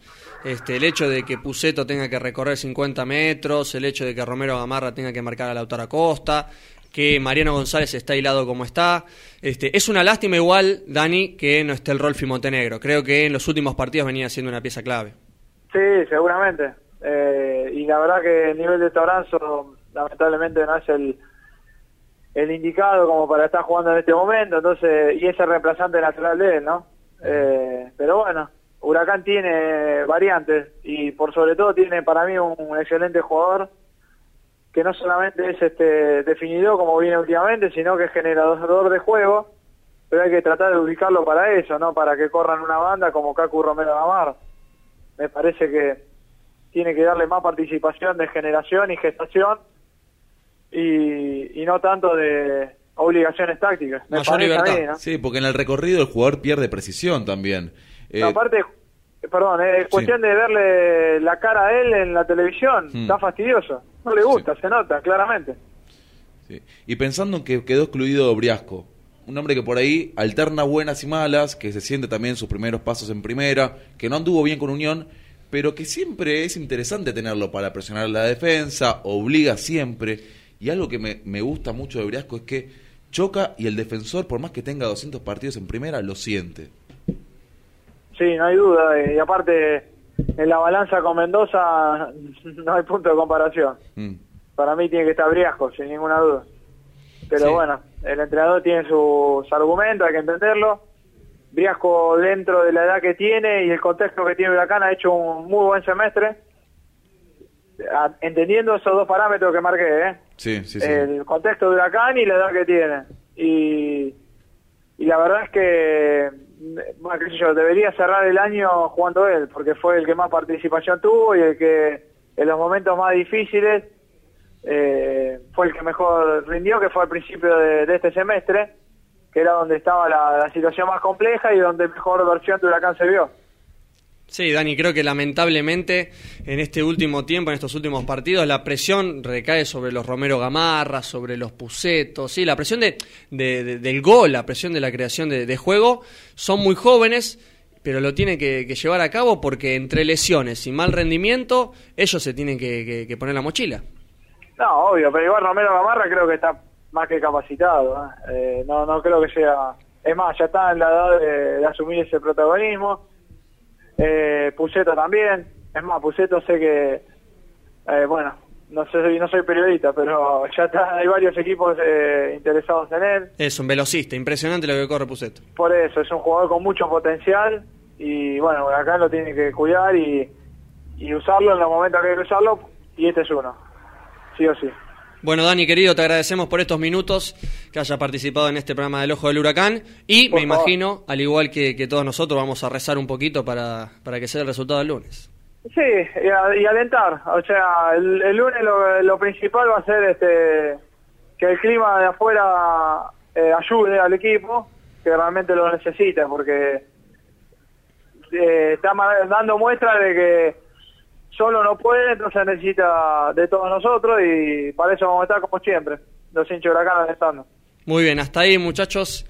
Este, el hecho de que Puceto tenga que recorrer 50 metros, el hecho de que Romero Gamarra tenga que marcar a Lautaro Costa, que Mariano González está hilado como está. Este, es una lástima igual, Dani, que no esté el Rolfi Montenegro. Creo que en los últimos partidos venía siendo una pieza clave. Sí, seguramente. Eh, y la verdad que el nivel de Toranzo lamentablemente no es el, el indicado como para estar jugando en este momento, entonces y es el reemplazante natural de él, ¿no? Eh, pero bueno, Huracán tiene variantes y por sobre todo tiene para mí un, excelente jugador que no solamente es este definidor como viene últimamente, sino que es generador de juego, pero hay que tratar de ubicarlo para eso, no para que corran una banda como Cacu Romero Gamar. Me parece que tiene que darle más participación de generación y gestación y, y no tanto de obligaciones tácticas. Me Mayor libertad. mí, ¿no? Sí, porque en el recorrido el jugador pierde precisión también. Eh, No, aparte, perdón, eh, es cuestión de verle la cara a él en la televisión. Hmm. Está fastidioso. No le gusta, se nota, claramente. Sí. Y pensando en que quedó excluido Briasco, un hombre que por ahí alterna buenas y malas, que se siente también sus primeros pasos en primera, que no anduvo bien con Unión, pero que siempre es interesante tenerlo para presionar la defensa, obliga siempre. Y algo que me, me gusta mucho de Briasco es que choca y el defensor, por más que tenga 200 partidos en primera, lo siente. Sí, no hay duda. Y aparte, en la balanza con Mendoza no hay punto de comparación. Mm. Para mí tiene que estar Briasco, sin ninguna duda. Pero Sí. bueno, el entrenador tiene sus argumentos, hay que entenderlo. Briasco, dentro de la edad que tiene y el contexto que tiene Huracán, ha hecho un muy buen semestre. Entendiendo esos dos parámetros que marqué, ¿eh? Sí, sí, sí. el contexto de Huracán y la edad que tiene. Y, y la verdad es que, bueno, qué sé yo, debería cerrar el año jugando él, porque fue el que más participación tuvo y el que en los momentos más difíciles eh, fue el que mejor rindió, que fue al principio de, de este semestre, que era donde estaba la, la situación más compleja y donde mejor versión de Huracán se vio. Sí, Dani, creo que lamentablemente en este último tiempo, en estos últimos partidos, la presión recae sobre los Romero Gamarra, sobre los Pucetos, sí, la presión de, de- de- del gol, la presión de la creación de, juego, son muy jóvenes, pero lo tienen que, llevar a cabo porque entre lesiones y mal rendimiento, ellos se tienen que, poner la mochila. No, obvio, pero igual Romero Gamarra creo que está más que capacitado. ¿eh? Eh, no, no creo que sea. Es más, ya está en la edad de asumir ese protagonismo. Eh, Puceto también. Es más, Puceto sé que. eh, bueno, no sé, no soy periodista, pero ya está, hay varios equipos eh, interesados en él. Es un velocista, impresionante lo que corre Puceto. Por eso, es un jugador con mucho potencial. Y bueno, acá lo tiene que cuidar y, y usarlo en los momentos que hay que usarlo. Y este es uno. Sí o sí. Bueno, Dani, querido, te agradecemos por estos minutos que haya participado en este programa del Ojo del Huracán. Y Por me favor. imagino, al igual que, que todos nosotros, vamos a rezar un poquito para, para que sea el resultado del lunes. Sí, y, a- y alentar. O sea, el, el lunes lo, lo principal va a ser este que el clima de afuera eh, ayude al equipo, que realmente lo necesita, porque eh, está dando muestra de que solo no puede, entonces necesita de todos nosotros y para eso vamos a estar como siempre, los hinchas de Huracán alentando. Muy bien, hasta ahí, muchachos.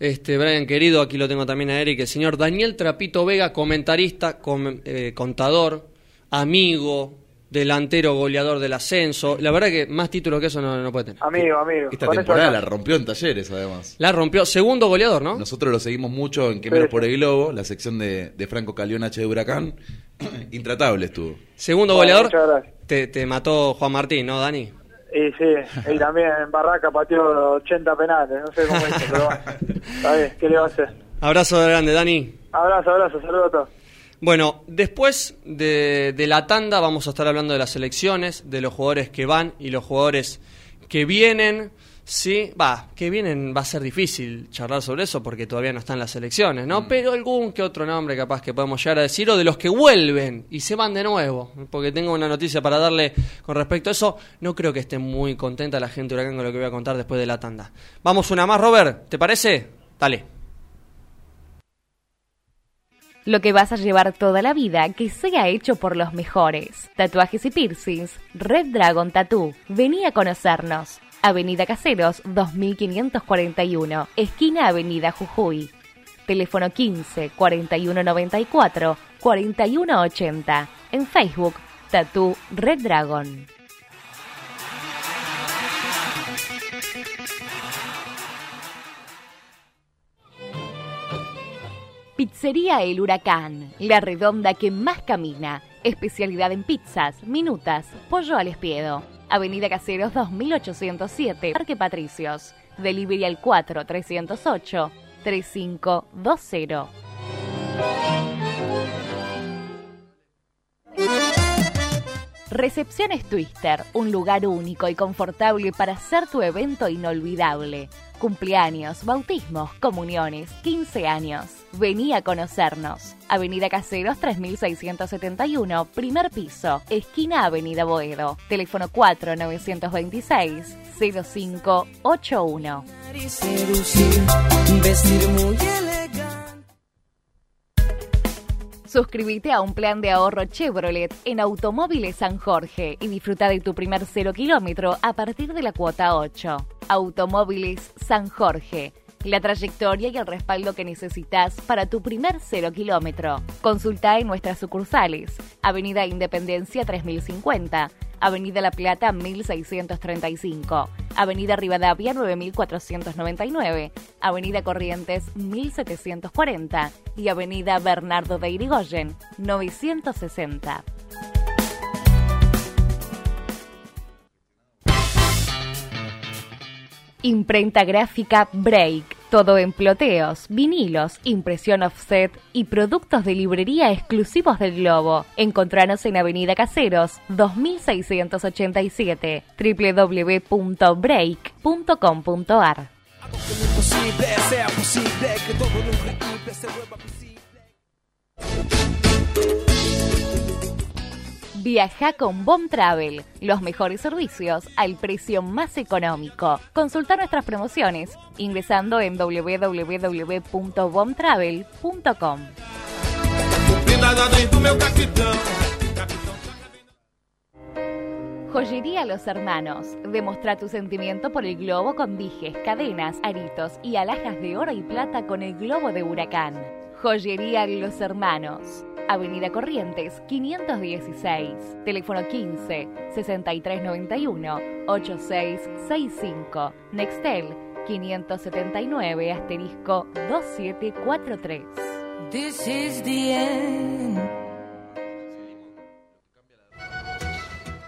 Este, Brian, querido, aquí lo tengo también a Eric, el señor Daniel Trapito Vega, comentarista, com- eh, contador, amigo, delantero, goleador del ascenso. La verdad que más títulos que eso no, no puede tener. Amigo, amigo. Esta temporada la rompió en talleres, además. La rompió, segundo goleador, ¿no? Nosotros lo seguimos mucho en Que Sí, menos sí. por el globo, la sección de, de Franco Calión H de Huracán. Intratable estuvo. Segundo Bueno, goleador. muchas gracias. Te, te mató Juan Martín, ¿no, Dani? Y sí, y también en Barraca pateó 80 penales, no sé cómo hizo, pero bueno, está bien, ¿qué le va a hacer? Abrazo grande, Dani. Abrazo, abrazo, saludos a todos. Bueno, después de, de la tanda vamos a estar hablando de las selecciones, de los jugadores que van y los jugadores que vienen. Sí, va, que vienen va a ser difícil charlar sobre eso porque todavía no están las selecciones, ¿no? Pero algún que otro nombre capaz que podemos llegar a decir o de los que vuelven y se van de nuevo, porque tengo una noticia para darle con respecto a eso. No creo que esté muy contenta la gente de Huracán con lo que voy a contar después de la tanda. Vamos una más, Robert, ¿te parece? Dale. Lo que vas a llevar toda la vida que sea hecho por los mejores. Tatuajes y piercings. Red Dragon Tattoo. Vení a conocernos. Avenida Caseros 2541. Esquina Avenida Jujuy. Teléfono 15 4194 4180. En Facebook, Tattoo Red Dragon. Pizzería El Huracán, la redonda que más camina. Especialidad en pizzas, minutas, pollo al espiedo. Avenida Caseros 2807, Parque Patricios. Delivery al 4 308 3520. Recepciones Twister, un lugar único y confortable para hacer tu evento inolvidable. Cumpleaños, bautismos, comuniones, 15 años. Vení a conocernos. Avenida Caseros 3671, primer piso, esquina Avenida Boedo. Teléfono 4926 0581. Suscríbete a un plan de ahorro Chevrolet en Automóviles San Jorge y disfruta de tu primer cero kilómetro a partir de la cuota 8. Automóviles San Jorge. La trayectoria y el respaldo que necesitas para tu primer cero kilómetro. Consulta en nuestras sucursales. Avenida Independencia 3050. Avenida La Plata 1635, Avenida Rivadavia 9499, Avenida Corrientes 1740 y Avenida Bernardo de Irigoyen 960. Imprenta gráfica Break. Todo en ploteos, vinilos, impresión offset y productos de librería exclusivos del Globo. Encontranos en Avenida Caseros 2687 www.break.com.ar Viaja con Bom Travel, los mejores servicios al precio más económico. Consulta nuestras promociones ingresando en www.bomtravel.com. Joyería Los Hermanos. Demostra tu sentimiento por el globo con dijes, cadenas, aritos y alhajas de oro y plata con el globo de huracán. Joyería Los Hermanos. Avenida Corrientes 516, teléfono 15 6391 8665, Nextel 579 asterisco 2743. This is the end.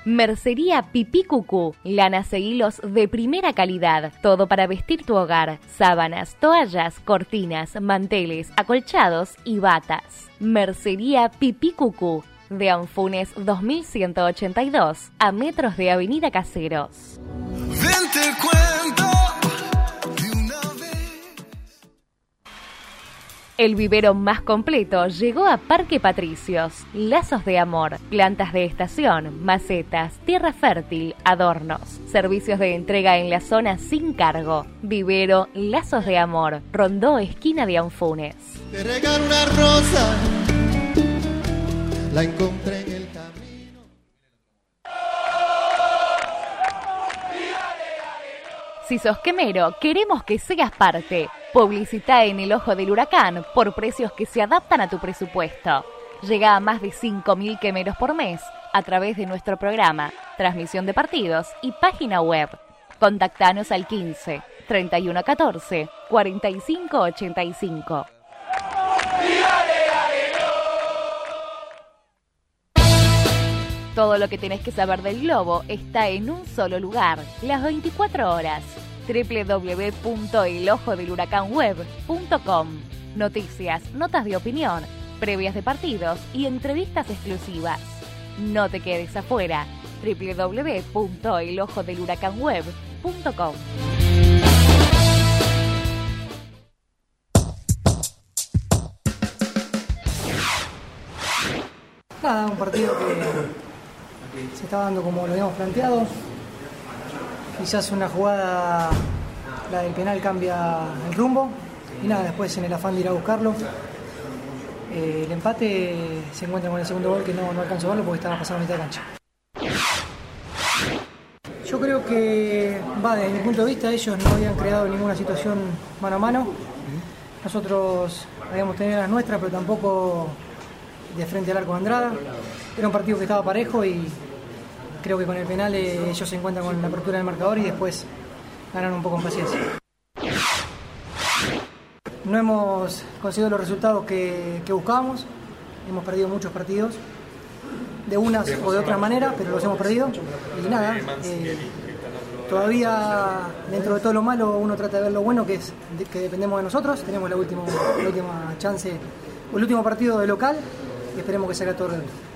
Mercería Pipí Cucú, lanas e hilos de primera calidad, todo para vestir tu hogar, sábanas, toallas, cortinas, manteles, acolchados y batas. Mercería Pipí Cucú, de Anfunes 2182, a metros de Avenida Caseros. 20, El vivero más completo llegó a Parque Patricios. Lazos de amor, plantas de estación, macetas, tierra fértil, adornos. Servicios de entrega en la zona sin cargo. Vivero Lazos de amor, Rondó, esquina de Anfunes. Te regalo una rosa. La encontré en Si sos quemero, queremos que seas parte. Publicita en el ojo del huracán por precios que se adaptan a tu presupuesto. Llega a más de 5.000 quemeros por mes a través de nuestro programa, transmisión de partidos y página web. Contactanos al 15 3114 4585. Todo lo que tenés que saber del globo está en un solo lugar, las 24 horas. www.elojodelhuracanweb.com Noticias, notas de opinión, previas de partidos y entrevistas exclusivas. No te quedes afuera. www.elojodelhuracanweb.com Nada, un partido se estaba dando como lo habíamos planteado. Quizás una jugada, la del penal cambia el rumbo. Y nada, después en el afán de ir a buscarlo. eh, el empate se encuentra con el segundo gol que no, no alcanzó a verlo porque estaba pasando a mitad de cancha. Yo creo que, va, desde mi punto de vista, ellos no habían creado ninguna situación mano a mano. Nosotros habíamos tenido las nuestras, pero tampoco de frente al arco de Andrada. Era un partido que estaba parejo y creo que con el penal eh, ellos se encuentran con la apertura del marcador y después ganan un poco en paciencia. No hemos conseguido los resultados que, que buscábamos, hemos perdido muchos partidos de una o de otra manera, pero los hemos perdido. Y nada, eh, todavía dentro de todo lo malo uno trata de ver lo bueno, que es que dependemos de nosotros. Tenemos la, último, la última chance, el último partido de local y esperemos que salga todo redondo.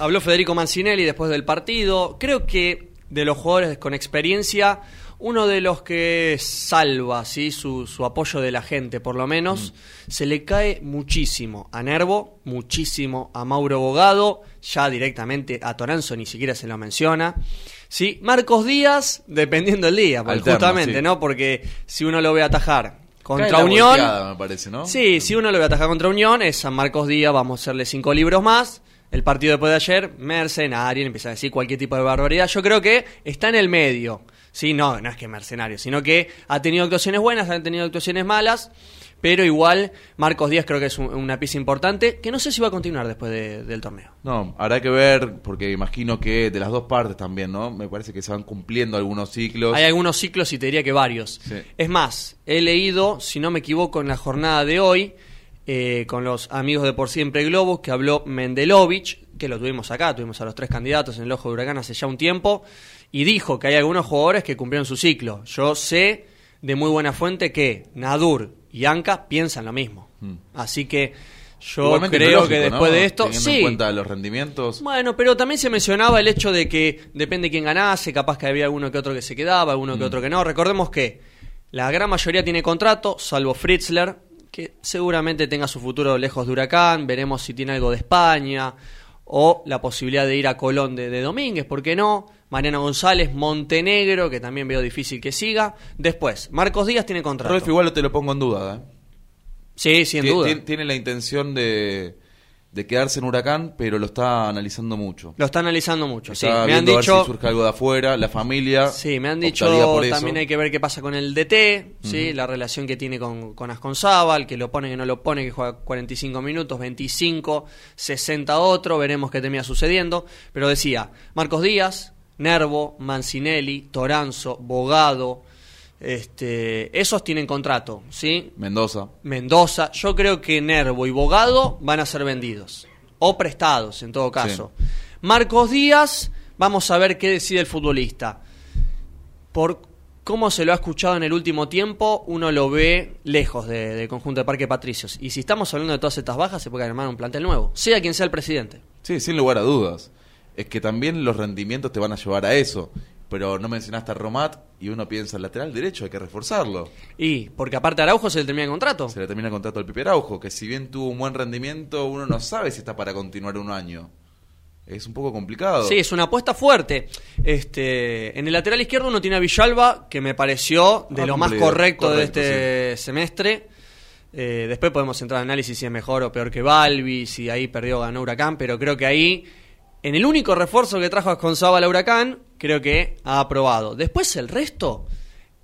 Habló Federico Mancinelli después del partido. Creo que de los jugadores con experiencia, uno de los que salva ¿sí? su, su apoyo de la gente, por lo menos, se le cae muchísimo a Nervo, muchísimo a Mauro Bogado, ya directamente a Toranzo ni siquiera se lo menciona. Sí, Marcos Díaz, dependiendo del día, Alterno, justamente, sí. ¿no? Porque si uno lo ve atajar Contra Unión. volteada, me parece, ¿no? Sí, si uno lo va a atajar contra Unión, es San Marcos Díaz, vamos a hacerle cinco libros más. El partido después de ayer, mercenario, empieza a decir cualquier tipo de barbaridad. Yo creo que está en el medio. Sí, no, no es que mercenario, sino que ha tenido actuaciones buenas, ha tenido actuaciones malas. Pero igual, Marcos Díaz creo que es un- una pieza importante, que no sé si va a continuar después de- del torneo. No, habrá que ver, porque imagino que de las dos partes también, ¿no? Me parece que se van cumpliendo algunos ciclos. Hay algunos ciclos y te diría que varios. Sí. Es más, he leído, si no me equivoco, en la jornada de hoy, eh, con los amigos de Por Siempre Globos, que habló Mendelovich, que lo tuvimos acá, tuvimos a los tres candidatos en el Ojo de Huracán hace ya un tiempo, y dijo que hay algunos jugadores que cumplieron su ciclo. Yo sé de muy buena fuente que Nadur y Anca piensan lo mismo. Así que yo. Igualmente creo lógico, que ¿no? después de esto, Teniendo sí. en cuenta los rendimientos. Bueno, pero también se mencionaba el hecho de que depende quién ganase, capaz que había alguno que otro que se quedaba, alguno que Mm. otro que no. Recordemos que la gran mayoría tiene contrato, salvo Fritzler, que seguramente tenga su futuro lejos de Huracán, veremos si tiene algo de España, o la posibilidad de ir a Colón de, de Domínguez, ¿por qué no? Mariana González, Montenegro, que también veo difícil que siga. Después, Marcos Díaz tiene contrato. Rolf igual te lo pongo en duda, ¿eh? Sí, sin Tien- duda. tien- Tiene la intención de, de quedarse en Huracán, pero lo está analizando mucho. Lo está analizando mucho, sí. Me han viendo a ver dicho... si surge algo de afuera, la familia. Sí, me han dicho también hay que ver qué pasa con el DT, ¿sí? la relación que tiene con, con Asconzábal, que lo pone, que no lo pone, que juega 45 minutos, 25, 60 otro, veremos qué termina sucediendo. Pero decía, Marcos Díaz, Nervo, Mancinelli, Toranzo, Bogado, este, esos tienen contrato, ¿sí? Mendoza. Mendoza, yo creo que Nervo y Bogado van a ser vendidos o prestados en todo caso. Marcos Díaz, vamos a ver qué decide el futbolista. Por cómo se lo ha escuchado en el último tiempo, uno lo ve lejos de- del conjunto de Parque Patricios. Y si estamos hablando de todas estas bajas, se puede armar un plantel nuevo, sea quien sea el presidente. Sí, sin lugar a dudas. Es que también los rendimientos te van a llevar a eso. Pero no mencionaste a Romat y uno piensa, el lateral derecho hay que reforzarlo. Y porque aparte Araujo se le termina el contrato. Se le termina el contrato al Pipe Araujo, que si bien tuvo un buen rendimiento, uno no sabe si está para continuar un año. Es un poco complicado. Sí, es una apuesta fuerte. Este, en el lateral izquierdo uno tiene a Villalba, que me pareció de Ah, lo más correcto, Correcto, de este semestre. Eh, después podemos entrar en análisis si es mejor o peor que Balbi, si ahí perdió o ganó Huracán, pero creo que ahí, en el único refuerzo que trajo Asconzábal a Huracán, creo que ha aprobado. Después el resto,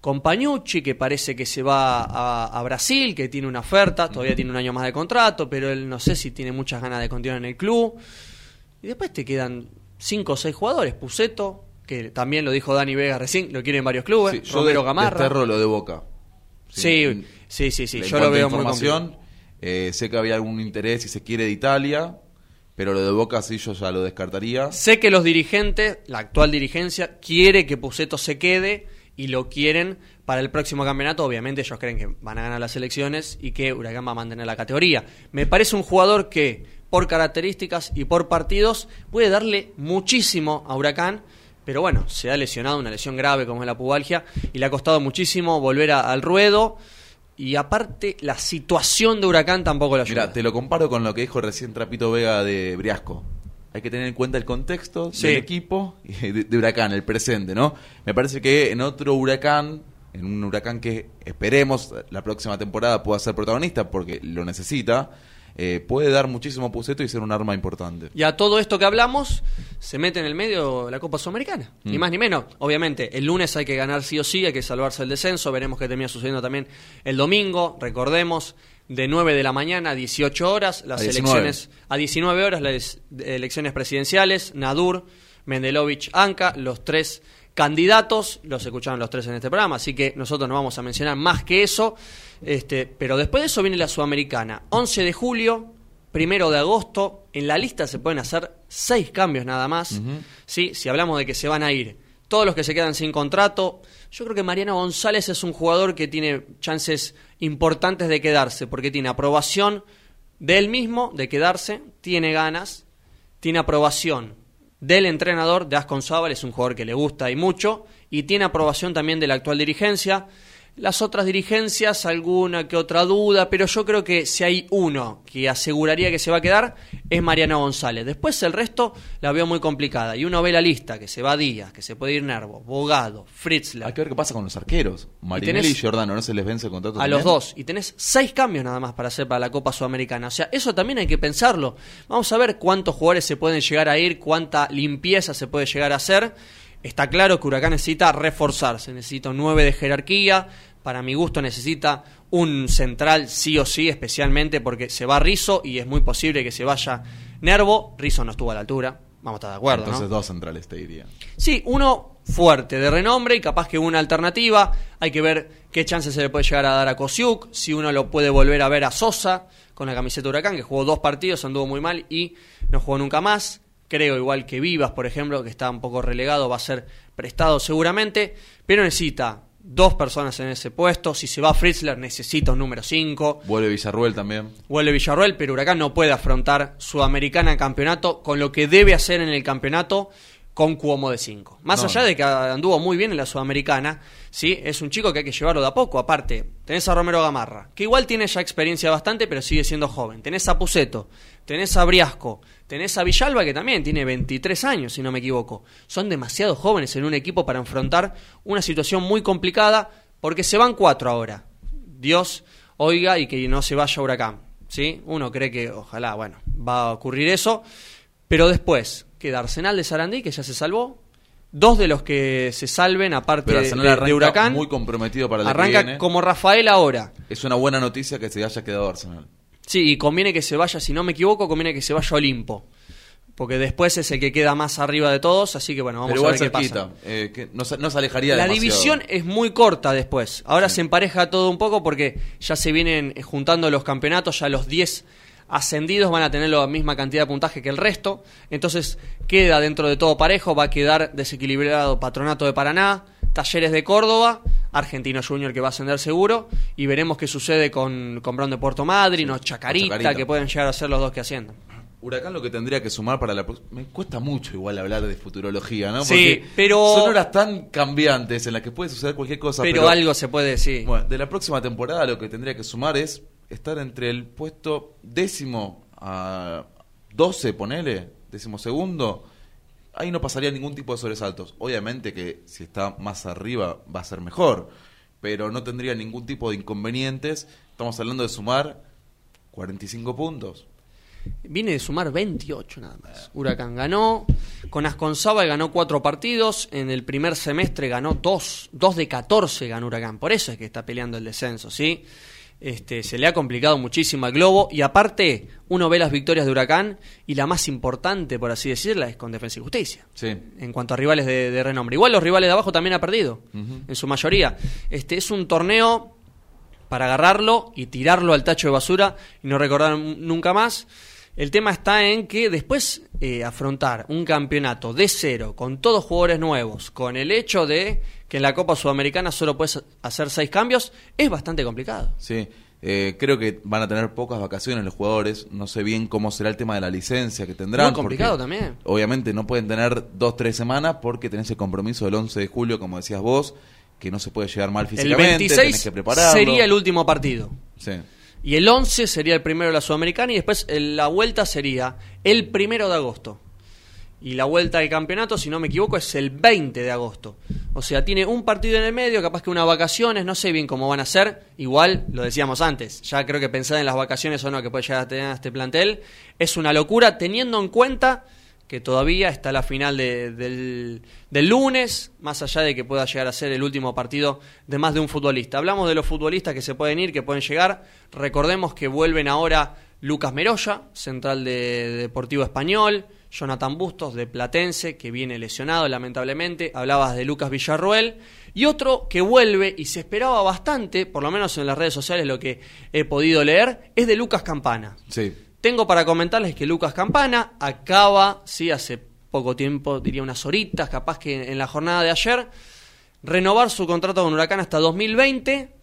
con Pañucci, que parece que se va a, a Brasil, que tiene una oferta, todavía tiene un año más de contrato, pero él no sé si tiene muchas ganas de continuar en el club. Y después te quedan cinco o seis jugadores. Puceto, que también lo dijo Dani Vega recién, lo quiere en varios clubes. Sí, yo Romero de- Gamarra. desterro lo de Boca. Sí, sí, sí, sí, yo lo veo muy eh, sé que había algún interés, si se quiere, de Italia, pero lo de Boca sí yo ya lo descartaría. Sé que los dirigentes, la actual dirigencia, quiere que Puceto se quede y lo quieren para el próximo campeonato. Obviamente ellos creen que van a ganar las elecciones y que Huracán va a mantener la categoría. Me parece un jugador que, por características y por partidos, puede darle muchísimo a Huracán. Pero bueno, se ha lesionado, una lesión grave como es la pubalgia, y le ha costado muchísimo volver a- al ruedo. Y aparte, la situación de Huracán tampoco lo ayuda. Mira, te lo comparo con lo que dijo recién Trapito Vega de Briasco. Hay que tener en cuenta el contexto Sí. del equipo de Huracán, el presente, ¿no? Me parece que en otro Huracán, en un Huracán que esperemos la próxima temporada pueda ser protagonista porque lo necesita, eh, puede dar muchísimo puceto y ser un arma importante. Y a todo esto que hablamos, se mete en el medio la Copa Sudamericana. Ni Mm. más ni menos. Obviamente, el lunes hay que ganar sí o sí, hay que salvarse el descenso. Veremos qué termina sucediendo también el domingo. Recordemos, de 9 de la mañana a 18 horas, las A 19. elecciones. A 19 horas, las elecciones presidenciales. Nadur, Mendelovich, Anca, los tres candidatos. Los escucharon los tres en este programa, así que nosotros no vamos a mencionar más que eso. Este, pero después de eso viene la Sudamericana. 11 de julio, primero de agosto. En la lista se pueden hacer seis cambios nada más. ¿sí? Si hablamos de que se van a ir todos los que se quedan sin contrato, yo creo que Mariano González es un jugador que tiene chances importantes de quedarse, porque tiene aprobación de él mismo de quedarse, tiene ganas, tiene aprobación del entrenador de Asconzábal, es un jugador que le gusta y mucho, y tiene aprobación también de la actual dirigencia. Las otras dirigencias, alguna que otra duda, pero yo creo que si hay uno que aseguraría que se va a quedar, es Mariano González. Después el resto la veo muy complicada. Y uno ve la lista, que se va Díaz, que se puede ir Nervo, Bogado, Fritzler. Hay que ver qué pasa con los arqueros. Marinelli y, tenés- Giordano, ¿no se les vence el contrato? A los dos. Y tenés seis cambios nada más para hacer para la Copa Sudamericana. O sea, eso también hay que pensarlo. Vamos a ver cuántos jugadores se pueden llegar a ir, cuánta limpieza se puede llegar a hacer. Está claro que Huracán necesita reforzarse, necesita un 9 de jerarquía. Para mi gusto necesita un central sí o sí, especialmente porque se va Rizo y es muy posible que se vaya Nervo. Rizo no estuvo a la altura, vamos a estar de acuerdo. ¿no? Entonces dos centrales te diría. Sí, uno fuerte, de renombre y capaz que una alternativa. Hay que ver qué chances se le puede llegar a dar a Kosiuk, si uno lo puede volver a ver a Sosa con la camiseta de Huracán, que jugó dos partidos, anduvo muy mal y no jugó nunca más. Creo igual que Vivas, por ejemplo, que está un poco relegado, va a ser prestado seguramente, pero necesita dos personas en ese puesto. Si se va Fritzler, necesita un número 5. Vuelve Villarruel también. Vuelve Villarroel, pero Huracán no puede afrontar Sudamericana en campeonato con lo que debe hacer en el campeonato con Cuomo de 5. Más No, allá no. de que anduvo muy bien en la Sudamericana, ¿sí? es un chico que hay que llevarlo de a poco. Aparte, tenés a Romero Gamarra, que igual tiene ya experiencia bastante, pero sigue siendo joven. Tenés a Puceto, tenés a Briasco, tenés a Villalba, que también tiene 23 años, si no me equivoco. Son demasiado jóvenes en un equipo para enfrentar una situación muy complicada, porque se van cuatro ahora. Dios oiga y que no se vaya Huracán. ¿sí? Uno cree que ojalá, bueno, va a ocurrir eso. Pero después queda Arsenal de Sarandí, que ya se salvó. Dos de los que se salven, aparte de, Arsenal de- Huracán, muy comprometido para el que arranca viene. como Rafael ahora. Es una buena noticia que se haya quedado Arsenal. Sí, y conviene que se vaya, si no me equivoco, conviene que se vaya Olimpo. Porque después es el que queda más arriba de todos, así que bueno, vamos Pero a ver qué cerquita. pasa. eh, que no, se- no se alejaría La demasiado. división es muy corta después. Ahora se empareja todo un poco porque ya se vienen eh, juntando los campeonatos, ya los 10 ascendidos van a tener la misma cantidad de puntaje que el resto. Entonces queda dentro de todo parejo, va a quedar desequilibrado Patronato de Paraná, Talleres de Córdoba, Argentino Junior que va a ascender seguro y veremos qué sucede con, con Brown de Puerto Madryn o Chacarita, Chacarita. que pueden llegar a ser los dos que asciendan. Huracán lo que tendría que sumar para la próxima... Me cuesta mucho igual hablar de futurología, ¿no? Sí, pero- Son horas tan cambiantes en las que puede suceder cualquier cosa. Pero, algo se puede decir. Bueno, de la próxima temporada lo que tendría que sumar es estar entre el puesto décimo a 12, ponele, décimo segundo. Ahí no pasaría ningún tipo de sobresaltos. Obviamente que si está más arriba va a ser mejor, pero no tendría ningún tipo de inconvenientes. Estamos hablando de sumar 45 puntos. Viene de sumar 28 nada más. Huracán ganó, con Asconzábal ganó cuatro partidos, en el primer semestre ganó dos, dos de 14 ganó Huracán, por eso es que está peleando el descenso, ¿sí? Este, se le ha complicado muchísimo al Globo y aparte uno ve las victorias de Huracán y la más importante, por así decirla, es con Defensa y Justicia. Sí. En cuanto a rivales de, de renombre. Igual los rivales de abajo también ha perdido, en su mayoría. Este es un torneo para agarrarlo y tirarlo al tacho de basura y no recordar nunca más. El tema está en que después eh, afrontar un campeonato de cero, con todos jugadores nuevos, con el hecho de que en la Copa Sudamericana solo puedes hacer seis cambios, es bastante complicado. Sí, eh, creo que van a tener pocas vacaciones los jugadores. No sé bien cómo será el tema de la licencia que tendrán. Muy complicado también. Obviamente no pueden tener dos, tres semanas porque tenés el compromiso del 11 de julio, como decías vos, que no se puede llegar mal El físicamente. tenés 26 que prepararlo. sería el último partido. Sí. Y el 11 sería el primero de la Sudamericana y después el- la vuelta sería el primero de agosto. Y la vuelta del campeonato, si no me equivoco, es el 20 de agosto. O sea, tiene un partido en el medio, capaz que unas vacaciones, no sé bien cómo van a ser. Igual, lo decíamos antes, ya creo que pensar en las vacaciones o no que puede llegar a tener este plantel es una locura, teniendo en cuenta que todavía está la final de- del, del lunes, más allá de que pueda llegar a ser el último partido de más de un futbolista. Hablamos de los futbolistas que se pueden ir, que pueden llegar. Recordemos que vuelven ahora Lucas Meroya, central de, de Deportivo Español, Jonathan Bustos de Platense, que viene lesionado lamentablemente. Hablabas de Lucas Villarroel. Y otro que vuelve y se esperaba bastante, por lo menos en las redes sociales lo que he podido leer, es de Lucas Campana. Sí. Tengo para comentarles que Lucas Campana acaba, sí, hace poco tiempo, diría unas horitas, capaz que en la jornada de ayer, renovar su contrato con Huracán hasta 2020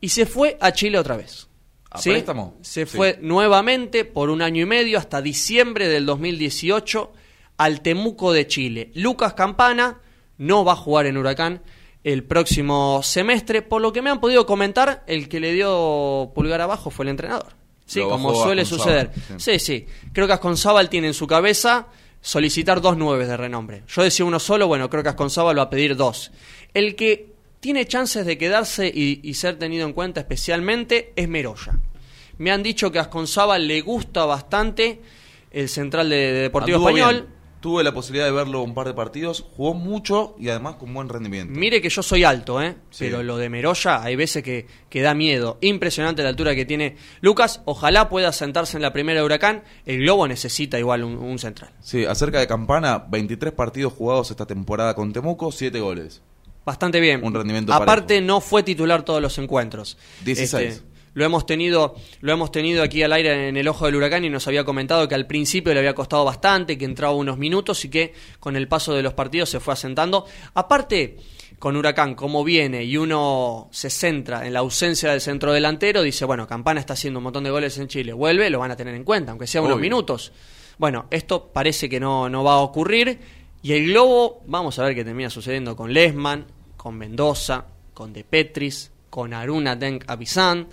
y se fue a Chile otra vez. ¿A ¿Sí? préstamo? Se Sí. fue nuevamente por un año y medio hasta diciembre del 2018 al Temuco de Chile. Lucas Campana no va a jugar en Huracán el próximo semestre. Por lo que me han podido comentar, el que le dio pulgar abajo fue el entrenador. Sí, Lo como suele suceder. Sí, sí. Creo que Asconzábal tiene en su cabeza solicitar dos nueves de renombre. Yo decía uno solo, bueno, creo que Asconzábal va a pedir dos. El que tiene chances de quedarse y, y ser tenido en cuenta especialmente es Meroya. Me han dicho que a Asconzábal le gusta bastante el central de, de Deportivo Anduvo Español. bien. Tuve la posibilidad de verlo un par de partidos, jugó mucho y además con buen rendimiento. Mire que yo soy alto, ¿eh? Sí. Pero lo de Meroya hay veces que, que da miedo. Impresionante la altura que tiene Lucas. Ojalá pueda sentarse en la primera de Huracán. El Globo necesita igual un, un central. Sí, acerca de Campana, 23 partidos jugados esta temporada con Temuco, 7 goles. Bastante bien. Un rendimiento Aparte no fue titular todos los encuentros. 16. Este, lo hemos tenido, lo hemos tenido aquí al aire en el ojo del huracán y nos había comentado que al principio le había costado bastante, que entraba unos minutos y que con el paso de los partidos se fue asentando. Aparte, con Huracán, como viene y uno se centra en la ausencia del centro delantero, dice, bueno, Campana está haciendo un montón de goles en Chile, vuelve, lo van a tener en cuenta, aunque sea unos Obvio. minutos. Bueno, esto parece que no, no va a ocurrir. Y el Globo, vamos a ver qué termina sucediendo con Lesman, con Mendoza, con De Petris, con Aruna Denk Avisan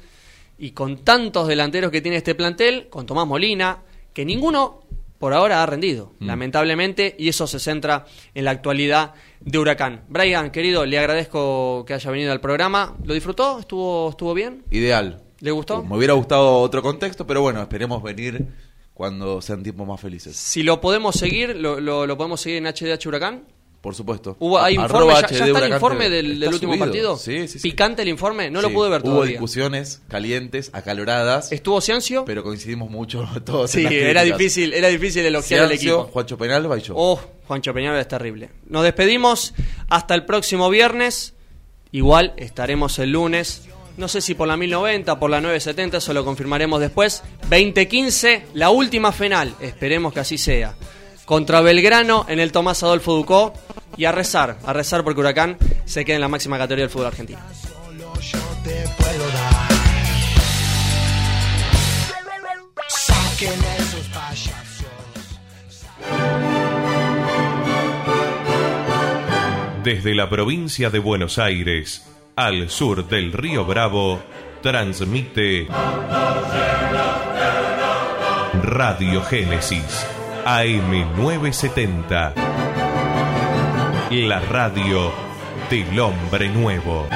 y con tantos delanteros que tiene este plantel, con Tomás Molina, que ninguno por ahora ha rendido, Mm. lamentablemente, y eso se centra en la actualidad de Huracán. Brian, querido, le agradezco que haya venido al programa. ¿Lo disfrutó? ¿Estuvo, estuvo bien? Ideal. ¿Le gustó? Me hubiera gustado otro contexto, pero bueno, esperemos venir cuando sean tiempos más felices. Si lo podemos seguir, lo, lo- lo podemos seguir en HDH Huracán. Por supuesto. Hubo, hay informe, ya, está el informe del, Está del último subido. partido. Sí, sí, sí. Picante el informe, no lo pude ver Hubo todavía. discusiones calientes, acaloradas, ¿Estuvo Ciancio? pero coincidimos mucho todos. Sí, en las era difícil, era difícil elogiar al equipo. Juancho Penalba y yo. Oh, Juancho Peñalba es terrible. Nos despedimos hasta el próximo viernes. Igual estaremos el lunes. No sé si por la 1090, por la 970, eso lo confirmaremos después. 2015, la última final. Esperemos que así sea. Contra Belgrano en el Tomás Adolfo Ducó. Y a rezar, a rezar porque Huracán se quede en la máxima categoría del fútbol argentino. Desde la provincia de Buenos Aires, al sur del río Bravo, transmite Radio Génesis AM970. La radio del hombre nuevo.